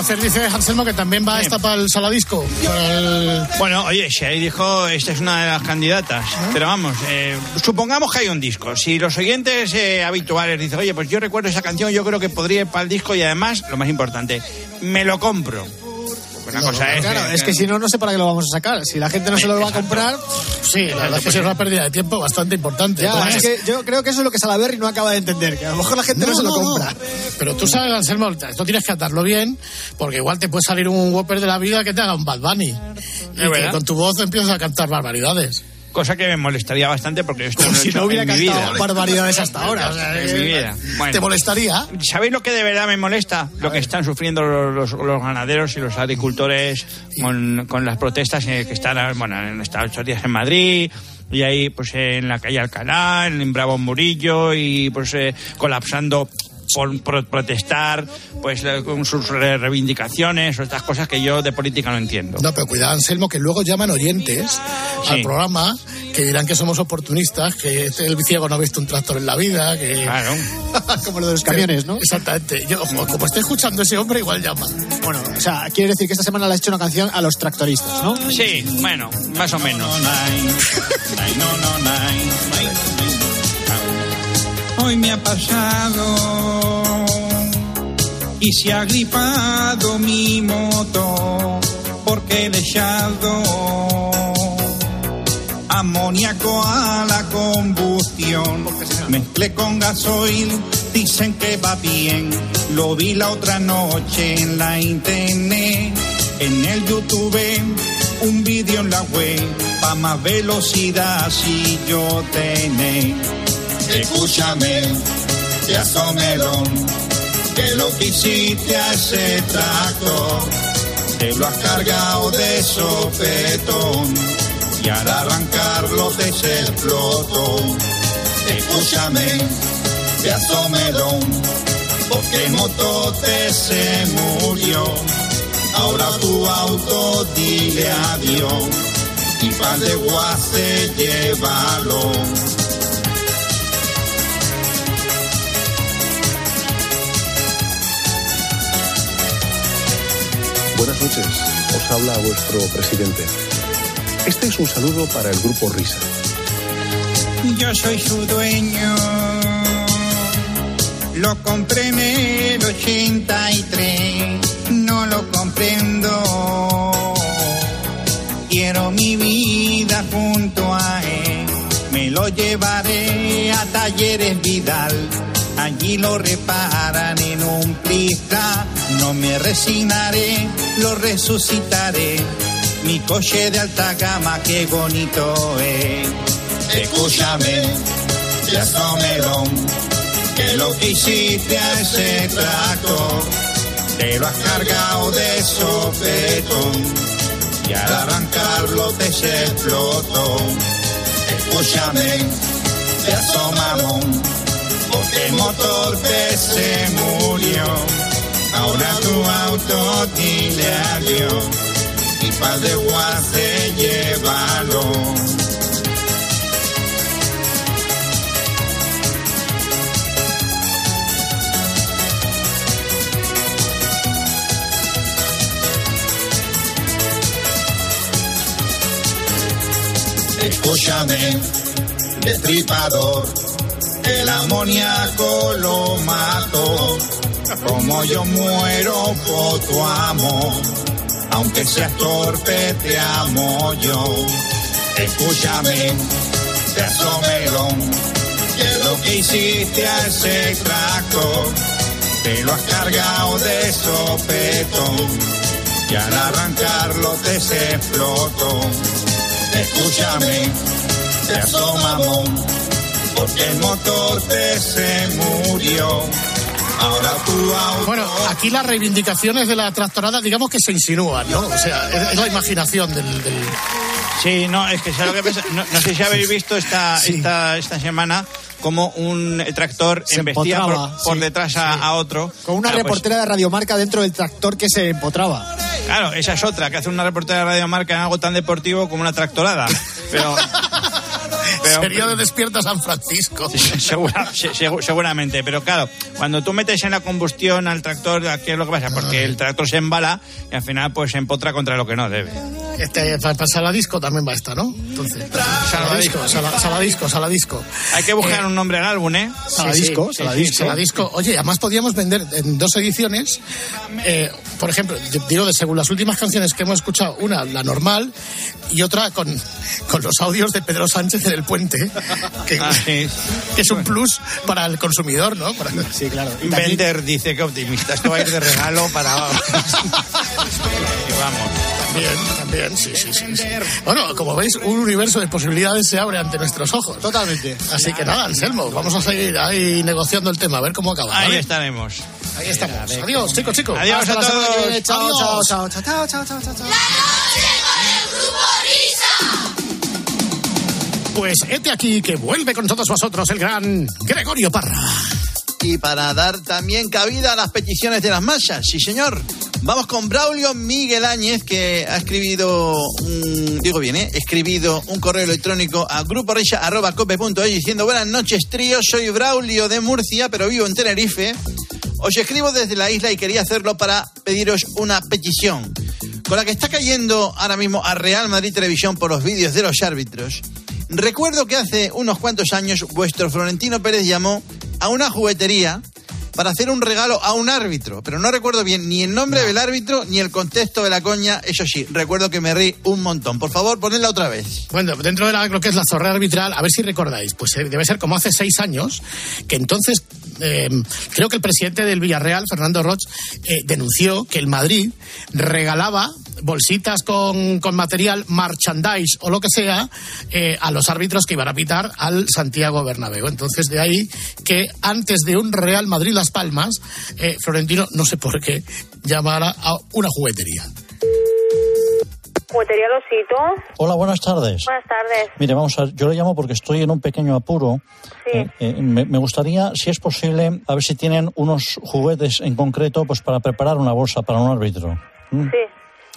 Entonces dice Anselmo que también va esta para el saladisco. para el- Bueno, oye, si ahí dijo, esta es una de las candidatas. Pero vamos, eh, supongamos que hay un disco. Si los oyentes eh, habituales dicen, oye, pues yo recuerdo esa canción, yo creo que podría ir para el disco y además, lo más importante, me lo compro. Una cosa es. Claro, es que si no, no sé para qué lo vamos a sacar. Si la gente no se lo va a comprar. Sí, la verdad es que es una pérdida de tiempo bastante importante. Ya, es que yo creo que eso es lo que Salaberry no acaba de entender, que a lo mejor la gente no, se lo compra. Pero tú sabes, Anselmo, esto tienes que atarlo bien, porque igual te puede salir un Whopper de la vida que te haga un Bad Bunny. Y que con tu voz empiezas a cantar barbaridades. Cosa que me molestaría bastante porque esto no lo he si hecho no hubiera en mi vida. barbaridades hasta ahora. o sea, En eh, mi vida. Bueno. ¿Te molestaría? ¿Sabéis lo que de verdad me molesta? Lo que están sufriendo los, los- los ganaderos y los agricultores con, con las protestas eh, que están, bueno, en estos días en Madrid y ahí pues en la calle Alcalá, en Bravo Murillo y pues eh, colapsando por, por protestar pues eh, con sus re- reivindicaciones o estas cosas que yo de política no entiendo. No, pero cuidado, Anselmo, que luego llaman oyentes al Sí. programa que dirán que somos oportunistas, que este- el ciego no ha visto un tractor en la vida, que... Claro. Como lo de los camiones, ¿no? Exactamente. Yo, ojo, como esté escuchando ese hombre, igual llama. Bueno, o sea, quiere decir que esta semana le has hecho una canción a los tractoristas, ¿no? Sí, bueno, más o menos. Hoy me ha pasado y se ha gripado mi moto porque he echado amoníaco a la combustión. Mezclé con gasoil, dicen que va bien. Lo vi la otra noche en la internet, en el YouTube, un vídeo en la web, pa' más velocidad si yo tenés. Escúchame, pedazo melón, que lo que a ese tractor, te lo has cargado de sopetón, y al arrancarlo te se explotó. Escúchame, pedazo melón, porque motote se murió, ahora tu auto dile adiós, y pan de guace llévalo. Buenas noches, os habla vuestro presidente. Este es un saludo para el grupo Risa. Yo soy su dueño. Lo compré en el 83. No lo comprendo. Quiero mi vida junto a él. Me lo llevaré a Talleres Vidal. Allí lo reparan en un plisca. No me resignaré, lo resucitaré. Mi coche de alta gama, qué bonito es. Escúchame, ya melón, que lo que hiciste a ese tractor, te lo has cargado de sopetón, y al arrancarlo te se explotó. Escúchame, ya mamón, porque el motor te se murió. Ahora tu auto tiene adiós y pa'l desguace llévalo. Escúchame, destripador, el amoníaco lo mato, como yo muero por tu amor, aunque seas torpe te amo yo. Escúchame, pedazo melón, que lo que hiciste a ese tractor, te lo has cargado de sopetón, y al arrancarlo te se explotó. Escúchame, pedazo mamón, porque el motor te se murió. Bueno, aquí las reivindicaciones de la tractorada, digamos que se insinúan, ¿no? O sea, es, es la imaginación del, del- Sí, no, es que ¿sabes lo que pasa? No, no sé si habéis visto esta, Sí. esta, esta semana cómo un tractor Se embestía por, empotraba, por sí, detrás a, a otro. Con una Claro, pues, reportera de Radiomarca dentro del tractor que se empotraba. claro, esa es otra, que hace una reportera de Radio Marca en algo tan deportivo como una tractorada. Pero- Sería de Despierta San Francisco. Segura- se- segu- seguramente, pero claro, cuando tú metes en la combustión al tractor, ¿qué es lo que pasa? Porque el tractor se embala y al final pues se empotra contra lo que no debe. Este, para, para Saladisco también va esta, ¿no? Entonces, Saladisco, Sala- Saladisco, Saladisco. Hay que buscar un nombre al álbum, ¿eh? Saladisco, Saladisco. Saladisco. Oye, además podíamos vender en dos ediciones, eh, por ejemplo, digo de según las últimas canciones que hemos escuchado, una la normal y otra con, con los audios de Pedro Sánchez en el puente, que, Ah, sí. que es un plus para el consumidor, ¿no? Para- Sí, claro. Bender dice que optimista, esto va a ir de regalo para... Y vamos. También, también, sí, sí, sí, sí. Bueno, como veis, un universo de posibilidades se abre ante nuestros ojos. Totalmente. Así que nada, Anselmo, vamos a seguir ahí negociando el tema, a ver cómo acaba. Ahí ¿vale? estaremos. Ahí estamos. Adiós, chicos, chicos. Adiós Hasta a la todos. Chao, chao, chao, chao, chao, chao, chao, chao, chao. Pues hete aquí que vuelve con todos vosotros el gran Gregorio Parra. Y para dar también cabida a las peticiones de las masas, sí señor. Vamos con Braulio Miguel Áñez, que ha escribido, un, digo bien, ¿eh? escribido un correo electrónico a gruporisa.cope.es diciendo buenas noches trío, soy Braulio de Murcia, pero vivo en Tenerife. Os escribo desde la isla y quería hacerlo para pediros una petición. Con la que está cayendo ahora mismo a Real Madrid Televisión por los vídeos de los árbitros, recuerdo que hace unos cuantos años vuestro Florentino Pérez llamó a una juguetería para hacer un regalo a un árbitro, pero no recuerdo bien ni el nombre del árbitro ni el contexto de la coña, eso sí, recuerdo que me reí un montón. Por favor, ponedla otra vez. Bueno, dentro de la- lo que es la zorra arbitral, a ver si recordáis, pues eh, debe ser como hace seis años, que entonces eh, creo que el presidente del Villarreal, Fernando Roch, eh, denunció que el Madrid regalaba bolsitas con, con material, merchandise o lo que sea, eh, a los árbitros que iban a pitar al Santiago Bernabéu. Entonces, de ahí que antes de un Real Madrid Las Palmas, eh, Florentino, no sé por qué, llamara a una juguetería. Juguetería Losito. Hola, buenas tardes. Buenas tardes. Mire, vamos a yo le llamo porque estoy en un pequeño apuro. Sí. Eh, eh, me, me gustaría, si es posible, a ver si tienen unos juguetes en concreto, pues para preparar una bolsa para un árbitro. ¿Mm? Sí.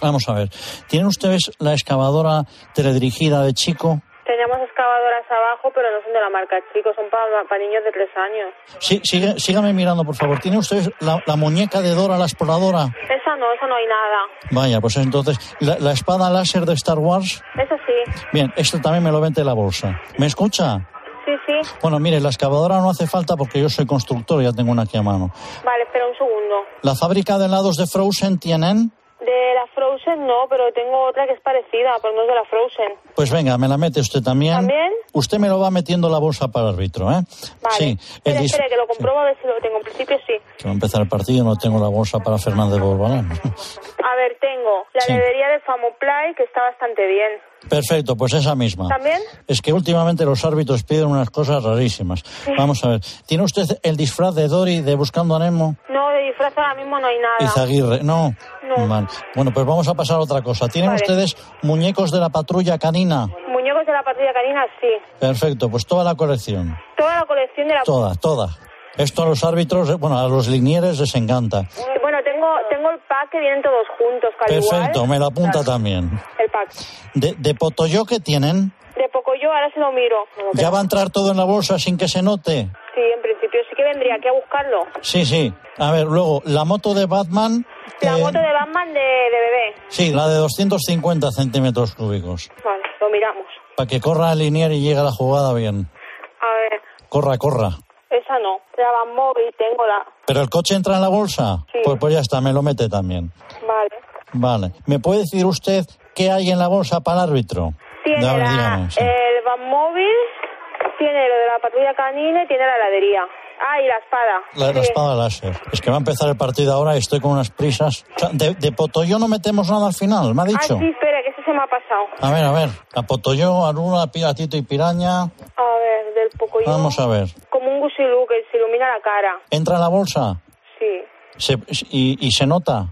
Vamos a ver. ¿Tienen ustedes la excavadora teledirigida de Chico? Tenemos excavadoras abajo, pero no son de la marca Chico, son para niños de tres años. Sí, sigue- sígame mirando, por favor. ¿Tienen ustedes la, la muñeca de Dora la exploradora? Esa no, esa no hay nada. Vaya, pues entonces, ¿la, la espada láser de Star Wars? Eso sí. Bien, esto también me lo vende la bolsa. ¿Me escucha? Sí, sí. Bueno, mire, la excavadora no hace falta porque yo soy constructor y ya tengo una aquí a mano. Vale, espera un segundo. ¿La fábrica de helados de Frozen tienen? De la Frozen no, pero tengo otra que es parecida, pero no es de la Frozen. Pues venga, me la mete usted también. ¿También? Usted me lo va metiendo la bolsa para árbitro, ¿eh? Vale. Sí, espera, dis- espera, que lo compruebo a ver si lo tengo. En principio sí. que va a empezar el partido, no tengo la bolsa para Fernández Borbalán. A ver, tengo la Sí. nevería de Famoplay, que está bastante bien. Perfecto, pues esa misma. ¿También? Es que últimamente los árbitros piden unas cosas rarísimas. Vamos a ver, ¿tiene usted el disfraz de Dory de Buscando a Nemo? No, de disfraz ahora mismo no hay nada. Izaguirre, no. No. Bueno, pues vamos a pasar a otra cosa. ¿Tienen Vale. ustedes muñecos de la patrulla canina? Muñecos de la patrulla canina, sí. Perfecto, pues toda la colección. Toda la colección de la... Toda, toda. Esto a los árbitros, bueno, a los linieres les encanta. Bueno, tengo, tengo el pack que vienen todos juntos, Perfecto, igual. me lo apunta también. El pack. De, de Potoyo que tienen, De poco yo, ahora se lo miro. ya va a entrar todo en la bolsa sin que se note. Sí, en principio sí que vendría aquí a buscarlo. Sí, sí. A ver, luego, la moto de Batman, La eh, moto de Batman de, de bebé. sí, la de 250 centímetros cúbicos. Vale, lo miramos. Para que corra el linier y llegue a la jugada bien. A ver, Corra, corra. esa no. La van móvil, tengo la... ¿Pero el coche entra en la bolsa? Sí. Pues, pues ya está, me lo mete también. Vale. Vale. ¿Me puede decir usted qué hay en la bolsa para el árbitro? Tiene A la, dígame, sí. el van móvil, tiene lo de la patrulla canina y tiene la heladería. Ah, y la espada. La, la Sí. espada láser. Es que va a empezar el partido ahora y estoy con unas prisas. O sea, de, de Potoyo no metemos nada al final, me ha dicho. Ah, sí, espera, que ese se me ha pasado. A ver, a ver. A Potoyo, Aruna, Piratito y Piraña. A ver, del poco yo. Vamos a ver. Como un gusilú que se ilumina la cara. ¿Entra en la bolsa? Sí. Se- y, y se nota?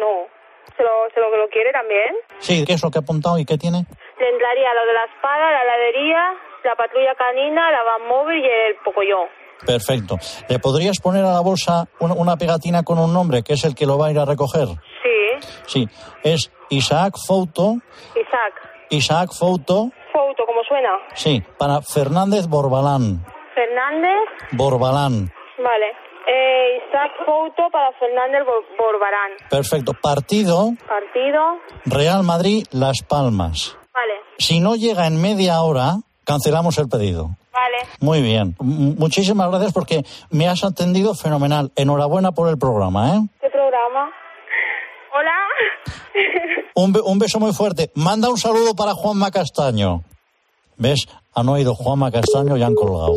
No. ¿Se lo, ¿Se lo que lo quiere también? Sí, ¿qué es lo que ha apuntado y qué tiene? Le entraría lo de la espada, la heladería, la patrulla canina, la van móvil y el pocoyo. Perfecto. ¿Le podrías poner a la bolsa una, una pegatina con un nombre, que es el que lo va a ir a recoger? Sí. Sí, es Isaac Fouto. Isaac. Isaac Fouto, Foto, ¿cómo suena? sí, para Fernández Borbalán. Fernández. Borbalán. Vale. Eh, Isaac Foto para Fernández Bor- Borbarán. Perfecto. Partido Partido. Real Madrid Las Palmas. Vale. Si no llega en media hora, cancelamos el pedido. Vale. Muy bien. M- muchísimas gracias porque me has atendido fenomenal. Enhorabuena por el programa, ¿eh? ¿Qué programa? Hola. Un, be- un beso muy fuerte. Manda un saludo para Juanma Castaño. ¿Ves? Han oído Juanma Castaño y han colgado.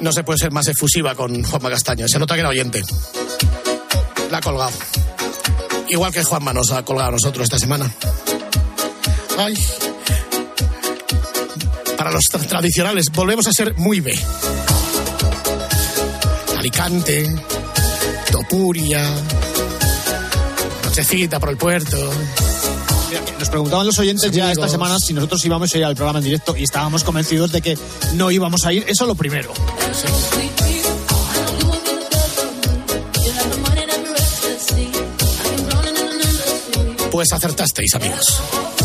No se puede ser más efusiva con Juanma Castaño. Se nota que era oyente. La ha colgado. Igual que Juanma nos ha colgado a nosotros esta semana. Ay. Para los tra- tradicionales, volvemos a ser muy B. Alicante, Topuria, Nochecita por el puerto. Nos preguntaban los oyentes ya esta semana si nosotros íbamos a ir al programa en directo y estábamos convencidos de que no íbamos a ir. Eso lo primero. Pues acertasteis, amigos.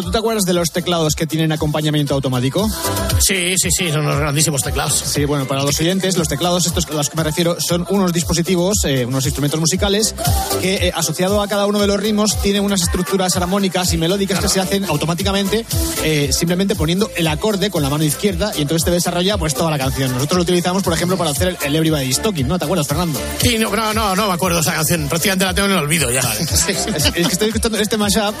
¿Tú te acuerdas de los teclados que tienen acompañamiento automático? Sí, sí, sí, son unos grandísimos teclados. Sí, bueno, para los oyentes, los teclados, estos a los que me refiero, son unos dispositivos, eh, unos instrumentos musicales que, eh, asociado a cada uno de los ritmos, tienen unas estructuras armónicas y melódicas que se hacen automáticamente, eh, simplemente poniendo el acorde con la mano izquierda y entonces te desarrolla pues toda la canción. Nosotros lo utilizamos, por ejemplo, para hacer el, el Everybody's Talking, ¿no? ¿Te acuerdas, Fernando? Sí, no, no, no, no me acuerdo esa canción. Prácticamente la tengo en el olvido ya. Es, es que estoy escuchando este mashup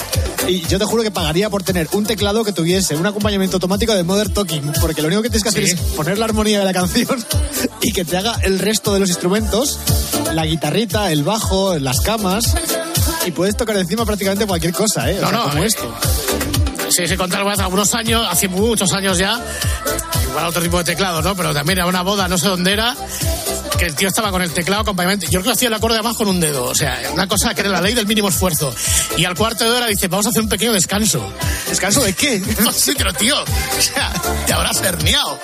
y yo te juro que pagaría por tener un teclado que tuviese un acompañamiento automático de Modern Talking, porque lo único que tienes que hacer es poner la armonía de la canción y que te haga el resto de los instrumentos, la guitarrita, el bajo, las camas, y puedes tocar encima prácticamente cualquier cosa, ¿eh? O No, sea, no, como eh. esto. Sí, se contaba hace unos años, hace muchos años ya, igual otro tipo de teclado, ¿no? Pero también era una boda, no sé dónde era, que el tío estaba con el teclado acompañamiento. Yo creo que hacía el acorde además con un dedo, o sea, una cosa que era la ley del mínimo esfuerzo. Y al cuarto de hora dice, vamos a hacer un pequeño descanso. ¿Descanso de qué? sí, pero tío, o sea, te habrás herniado.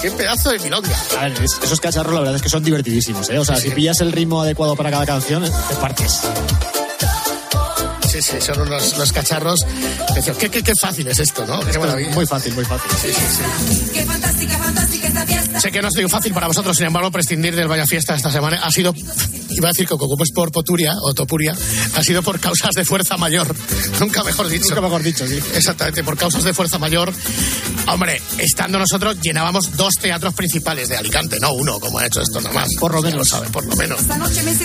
Qué pedazo de milonga. A ver, es- esos cacharros la verdad es que son divertidísimos, ¿eh? O sea, si pillas el ritmo adecuado para cada canción, te partes. Sí, sí, son unos los cacharros. Decía, Qué, qué, qué fácil es esto, ¿no? Qué maravilla. Muy fácil, muy fácil. Sí, sí, sí. Qué fantástica, fantástica esta fiesta. Sé que no ha sido fácil para vosotros, sin embargo, prescindir del Vaya Fiesta esta semana ha sido, iba a decir que como es por poturia o topuria, ha sido por causas de fuerza mayor. Nunca mejor dicho. Nunca mejor dicho, sí. Exactamente, por causas de fuerza mayor. Hombre, estando nosotros llenábamos dos teatros principales de Alicante, no uno, como ha hecho esto nomás. Por lo Ya menos. lo sabe, por lo menos.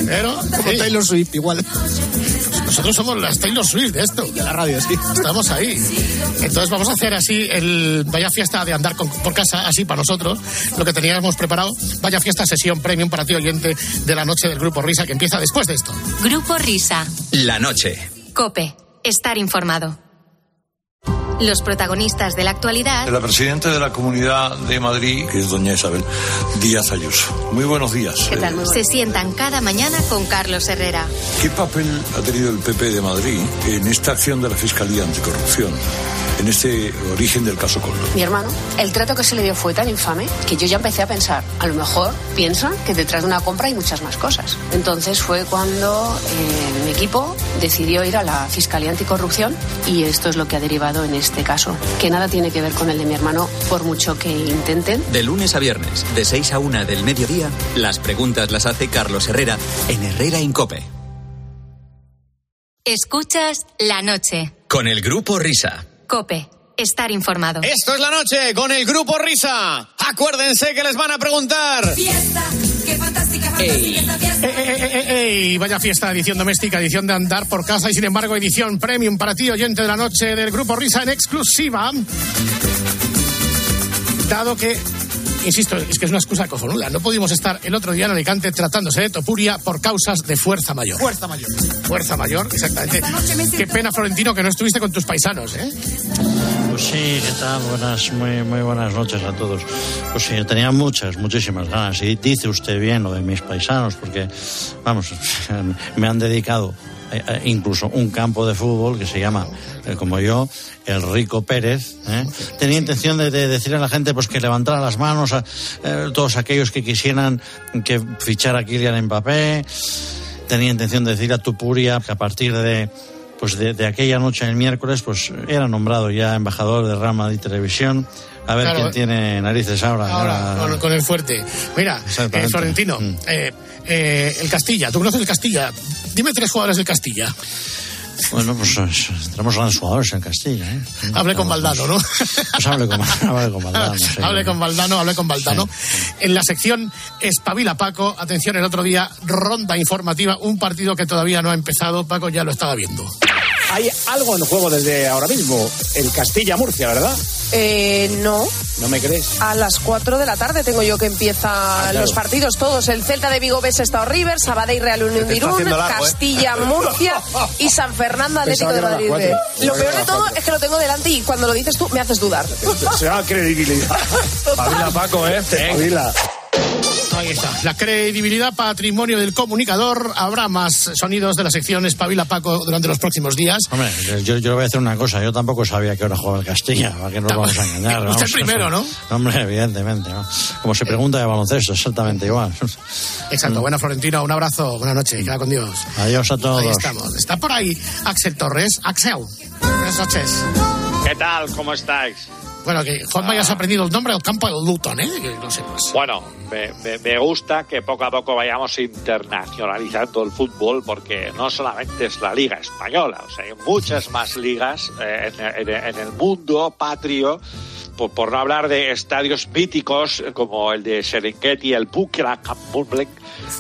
Pero Como sí, Taylor Swift, igual. nosotros somos las Taylor Swift de esto. De la radio, sí. Estamos ahí. Entonces vamos a hacer así el Vaya Fiesta de andar con- por casa, así para nosotros, lo que teníamos preparado. Vaya Fiesta sesión premium para ti oyente de la noche del Grupo Risa que empieza después de esto. Grupo Risa. La noche. Cope. Estar informado. Los protagonistas de la actualidad La presidenta de la Comunidad de Madrid, que es doña Isabel Díaz Ayuso. Muy buenos días. ¿Qué tal? Eh, Muy Se sientan cada mañana con Carlos Herrera. ¿Qué papel ha tenido el PP de Madrid en esta acción de la Fiscalía Anticorrupción, en este origen del caso Coldo? Mi hermano, el trato que se le dio fue tan infame que yo ya empecé a pensar, a lo mejor piensan que detrás de una compra hay muchas más cosas. Entonces fue cuando eh, mi equipo decidió ir a la Fiscalía Anticorrupción y esto es lo que ha derivado en este caso, que nada tiene que ver con el de mi hermano por mucho que intenten. De lunes a viernes, de 6 a 1 del mediodía, las preguntas las hace Carlos Herrera en Herrera Incope. Escuchas la noche. Con el grupo Risa. Cope. Estar informado. Esto es la noche con el grupo Risa. Acuérdense que les van a preguntar. Fiesta, qué fantástica, fantástica esta fiesta. Eh, eh, eh, eh, eh, vaya fiesta, edición doméstica, edición de andar por casa y sin embargo edición premium para ti, oyente de la noche del Grupo Risa en exclusiva. Dado que, insisto, es que es una excusa cojonuda. No pudimos estar el otro día en Alicante tratándose de Topuria por causas de fuerza mayor. Fuerza mayor. Fuerza mayor, exactamente. Qué pena, Florentino, que no estuviste con tus paisanos, ¿eh? Pues sí, ¿qué tal? Buenas, muy, muy buenas noches a todos. Pues sí, yo tenía muchas, muchísimas ganas. Y dice usted bien lo de mis paisanos, porque, vamos, me han dedicado incluso un campo de fútbol que se llama, eh, como yo, el Rico Pérez. ¿eh? Tenía intención de, de decir a la gente pues que levantara las manos a eh, todos aquellos que quisieran que fichara a Kylian Mbappé. Tenía intención de decir a Tupuria que a partir de pues de, de aquella noche el miércoles pues era nombrado ya embajador de Real Madrid Televisión a ver Claro. quién tiene narices ahora, Ahora, con, con el fuerte. Mira, eh, Florentino, eh, eh, el Castilla, ¿tú conoces el Castilla? Dime tres jugadores del Castilla. bueno pues eh, tenemos grandes jugadores en Castilla ¿eh? Hable con Valdano, ¿no? pues hable con, hable con Valdano sí. Hable con Valdano, hable con Valdano. En la sección Espabila Paco, atención, el otro día, ronda informativa, un partido que todavía no ha empezado, Paco ya lo estaba viendo. Hay algo en juego desde ahora mismo. El Castilla-Murcia, ¿verdad? Eh, no, ¿No me crees? a las 4 de la tarde tengo yo que empiezan claro. los partidos todos. El Celta de Vigo, Bes, Estado River, Sabadell, Real Unión Irún, ¿eh? Castilla, Murcia y San Fernando Atlético de Madrid. cuatro. Lo peor de todo es que lo tengo delante y cuando lo dices tú me haces dudar. Se da credibilidad. Pabila Paco, ¿eh? Pabila. Ahí está. La credibilidad patrimonio del comunicador. Habrá más sonidos de la sección Espabila Paco durante los próximos días. Hombre, yo, yo le voy a decir una cosa. Yo tampoco sabía que ahora jugaba el Castilla. ¿Para qué nos vamos a engañar? Usted vamos? primero, ¿no? Hombre, evidentemente. ¿no? Como se pregunta de baloncesto, exactamente igual. Exacto. Bueno, Florentino, un abrazo. Buenas noches. Queda con Dios. Adiós a todos. Ahí estamos. Está por ahí Axel Torres. Axel. Buenas noches. ¿Qué tal? ¿Cómo estáis? Bueno, que Juanma se ha aprendido el nombre del campo del Luton, ¿eh? Que lo sepas. Bueno, me, me- gusta que poco a poco vayamos internacionalizando el fútbol porque no solamente es la Liga Española, o sea, hay muchas más ligas eh, en el mundo patrio, por, por no hablar de estadios míticos eh, como el de Serengeti, el Camp Montblanc,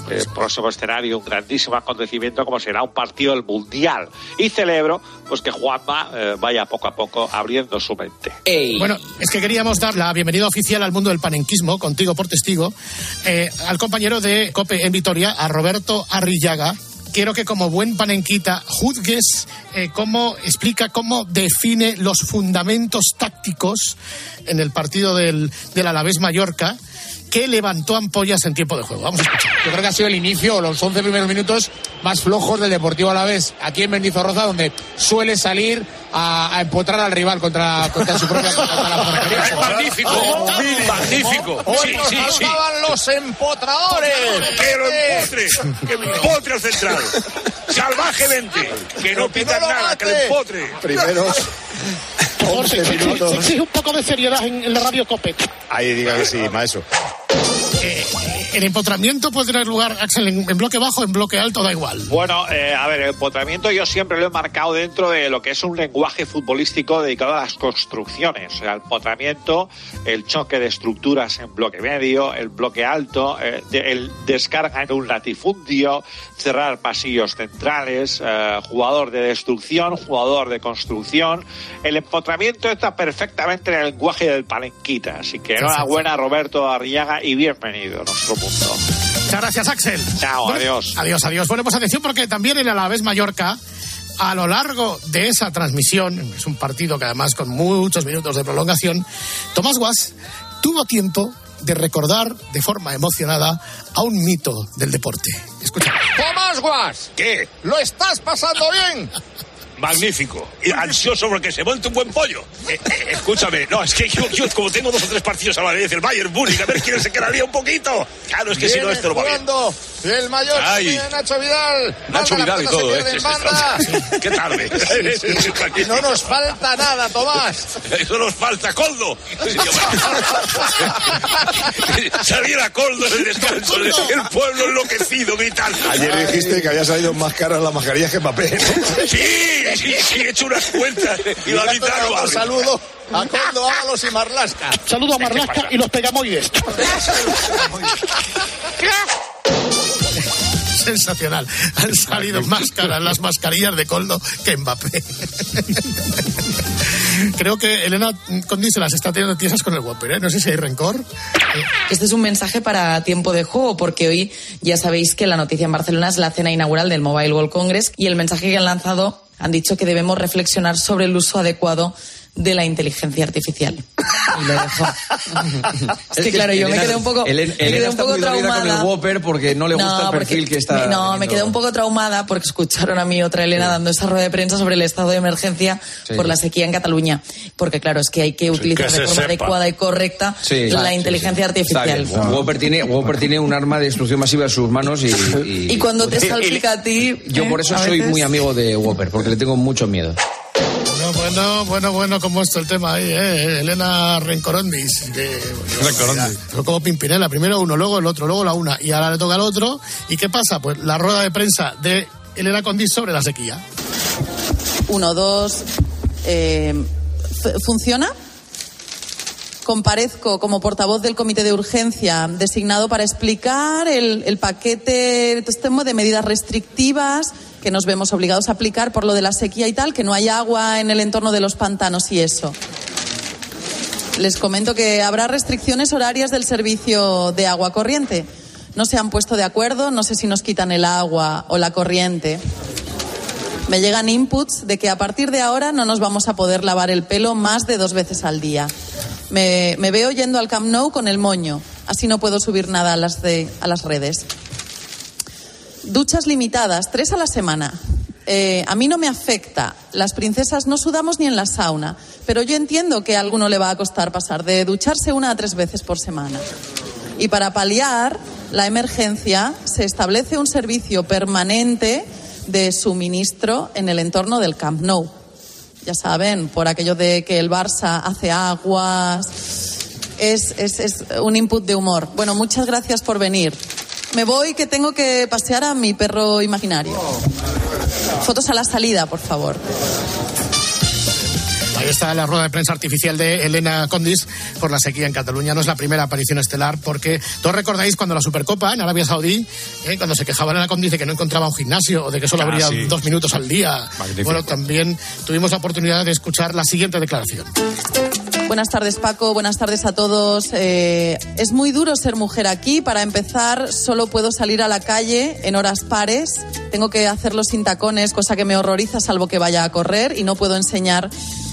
el próximo escenario, un grandísimo acontecimiento como será un partido del Mundial. Y celebro pues que Juanma eh, vaya poco a poco abriendo su mente. Bueno, es que queríamos dar la bienvenida oficial al mundo del panenquismo, contigo por testigo, eh, al compañero de COPE en Vitoria, a Roberto Arrillaga. Quiero que como buen panenquita juzgues eh, cómo explica, cómo define los fundamentos tácticos en el partido del, del Alavés Mallorca que levantó ampollas en tiempo de juego. Vamos a escuchar. Yo creo que ha sido el inicio, los 11 primeros minutos más flojos del Deportivo Alavés, aquí en Mendizorroza, donde suele salir a, a empotrar al rival contra, contra su propia contra la portería. Magnífico, magnífico. Sí, sí, sí. los empotradores! Que lo empotre, que me empotre al central. Salvajemente, que no pitan nada, que le empotre. Primeros 11 minutos. Exige un poco de seriedad en, en la radio COPE. Ahí diga que sí, maestro. Eh, el empotramiento puede tener lugar, Axel, en, en bloque bajo, en bloque alto, da igual. Bueno, eh, a ver, el empotramiento yo siempre lo he marcado dentro de lo que es un lenguaje futbolístico dedicado a las construcciones. O sea, el empotramiento, el choque de estructuras en bloque medio, el bloque alto, eh, de- el descarga en un latifundio, cerrar pasillos centrales, eh, jugador de destrucción, jugador de construcción. El empotramiento está perfectamente en el lenguaje del palenquita. Así que enhorabuena, Roberto Arriaga, y bienvenido a nuestro mundo. Muchas gracias, Axel. Chao, Bueno, adiós. Adiós, adiós. Bueno, pues atención porque también en Alavés Mallorca, a lo largo de esa transmisión, es un partido que además con muchos minutos de prolongación, Tomás Guas tuvo tiempo de recordar de forma emocionada a un mito del deporte. Escucha. Tomás Guas. ¿Qué? ¿Lo estás pasando bien? Magnífico. Y ansioso porque se monte un buen pollo. Eh, eh, escúchame, no, es que yo, yo como tengo dos o tres partidos a la vez, el Bayern Múnich, a ver quién se quedaría un poquito. Claro, es que si no esto no va bien. el mayor Ay. Nacho Vidal. Nacho Vidal y todo, ¿eh? Qué tarde. No nos falta nada, Tomás. Eso nos falta, Coldo. Saliera Coldo en el descanso, el pueblo enloquecido gritando. Ayer dijiste que había salido más caras las mascarillas que papel. Sí, sí, sí, he hecho unas cuentas y la mitad no vale. saludo a Coldo Ábalos y Marlasca. Saludo a Marlasca y los pegamoides. Sensacional. Han salido más caras las mascarillas de Coldo que Mbappé. Creo que Elena Condi se las está teniendo tiesas con el Whopper, ¿eh? No sé si hay rencor. Este es un mensaje para tiempo de juego, porque hoy ya sabéis que la noticia en Barcelona es la cena inaugural del Mobile World Congress y el mensaje que han lanzado han dicho que debemos reflexionar sobre el uso adecuado de la inteligencia artificial. Y lo dejo. es que claro, yo me Elena- quedé un poco, Helen- me quedé Elena un está poco muy dolida con el traumada. Whopper porque no le gusta el perfil porque- que está. No, me quedé un poco traumada porque escucharon a mí otra Elena dando esa rueda de prensa sobre el estado de emergencia Sí. por la sequía en Cataluña. Porque claro, es que hay que utilizar que de forma sepa. adecuada y correcta Sí, la inteligencia artificial. Whopper tiene, Whopper tiene un arma de destrucción masiva en sus manos y. y- Y cuando te salpica a ti. Yo ¿eh? por eso A soy veces- muy amigo de Whopper, porque le tengo mucho miedo. Bueno, bueno, bueno, cómo está el tema ahí, ¿eh? Elena Rencorondis. Que, Rencorondis. Como Pimpinela, primero uno, luego el otro, luego la una, y ahora le toca al otro. ¿Y qué pasa? Pues la rueda de prensa de Elena Condis sobre la sequía. Uno, dos. eh, ¿Funciona? Comparezco como portavoz del Comité de Urgencia designado para explicar el, el paquete este de medidas restrictivas que nos vemos obligados a aplicar por lo de la sequía y tal, que no hay agua en el entorno de los pantanos y eso. Les comento que habrá restricciones horarias del servicio de agua corriente. No se han puesto de acuerdo, no sé si nos quitan el agua o la corriente. Me llegan inputs de que a partir de ahora no nos vamos a poder lavar el pelo más de dos veces al día. Me, veo yendo al Camp Nou con el moño, así no puedo subir nada a las, a las redes. Duchas limitadas, tres a la semana. Eh, a mí no me afecta. Las princesas no sudamos ni en la sauna, pero yo entiendo que a alguno le va a costar pasar de ducharse una a tres veces por semana. Y para paliar la emergencia se establece un servicio permanente de suministro en el entorno del Camp Nou. ya saben, por aquello de que el Barça hace aguas. Es, es, es un input de humor. Bueno, muchas gracias por venir. Me voy que tengo que pasear a mi perro imaginario. Fotos a la salida, por favor. Ahí está la rueda de prensa artificial de Elena Condis por la sequía en Cataluña. No es la primera aparición estelar porque todos recordáis cuando la Supercopa en Arabia Saudí, eh, cuando se quejaba Elena Condis de que no encontraba un gimnasio o de que solo Ah, habría sí. dos minutos al día. Magnífico. Bueno, también tuvimos la oportunidad de escuchar la siguiente declaración. Buenas tardes, Paco. Buenas tardes a todos. Eh, es muy duro ser mujer aquí. Para empezar, solo puedo salir a la calle en horas pares. Tengo que hacerlo sin tacones, cosa que me horroriza, salvo que vaya a correr. Y no puedo enseñar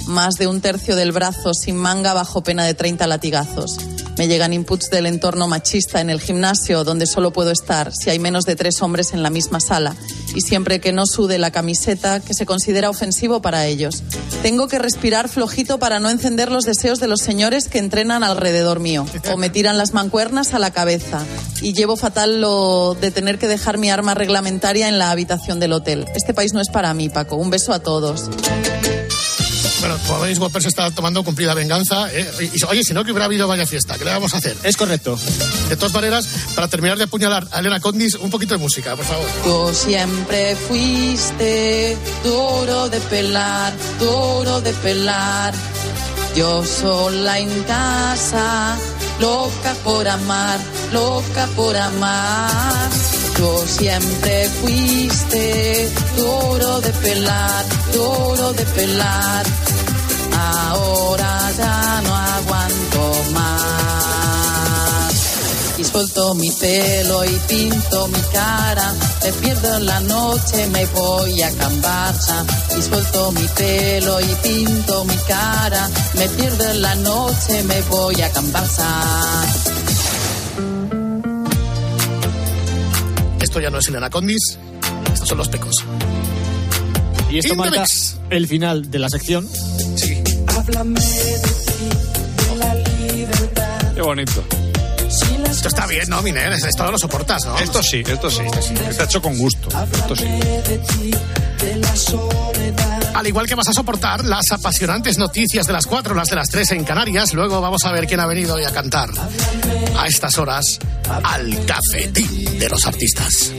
más de un tercio del brazo sin manga bajo pena de 30 latigazos. Me llegan inputs del entorno machista en el gimnasio, donde solo puedo estar si hay menos de tres hombres en la misma sala. Y siempre que no sude la camiseta, que se considera ofensivo para ellos. Tengo que respirar flojito para no encender los deseos de los señores que entrenan alrededor mío. O me tiran las mancuernas a la cabeza. Y llevo fatal lo de tener que dejar mi arma reglamentaria en la habitación del hotel. Este país no es para mí, Paco. Un beso a todos. Bueno, como veis, Whopper se está tomando cumplida venganza. eh, y, oye, si no, que hubiera habido vaya fiesta. ¿Qué le vamos a hacer? Es correcto. De todas maneras, para terminar de apuñalar a Elena Condis, un poquito de música, por favor. Tú siempre fuiste duro de pelar, duro de pelar. Yo sola en casa, loca por amar, loca por amar. Tú siempre fuiste duro de pelar, duro de pelar. Ahora ya no suelto mi pelo y pinto mi cara. Me pierdo en la noche, me voy a Cambacha. Y suelto mi pelo y pinto mi cara. Me pierdo en la noche, me voy a Cambacha. Esto ya no es Elena Condis, estos son los pecos. Y esto marca el final de la sección. Qué bonito. Esto está bien, ¿no, Miner? Esto lo soportas, ¿no? Esto sí, esto sí. Está hecho con gusto. Esto sí. Al igual que vas a soportar las apasionantes noticias de las cuatro, las de las tres en Canarias, luego vamos a ver quién ha venido hoy a cantar a estas horas al cafetín de los artistas.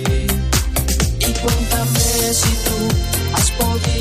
Y cuéntame si tú has podido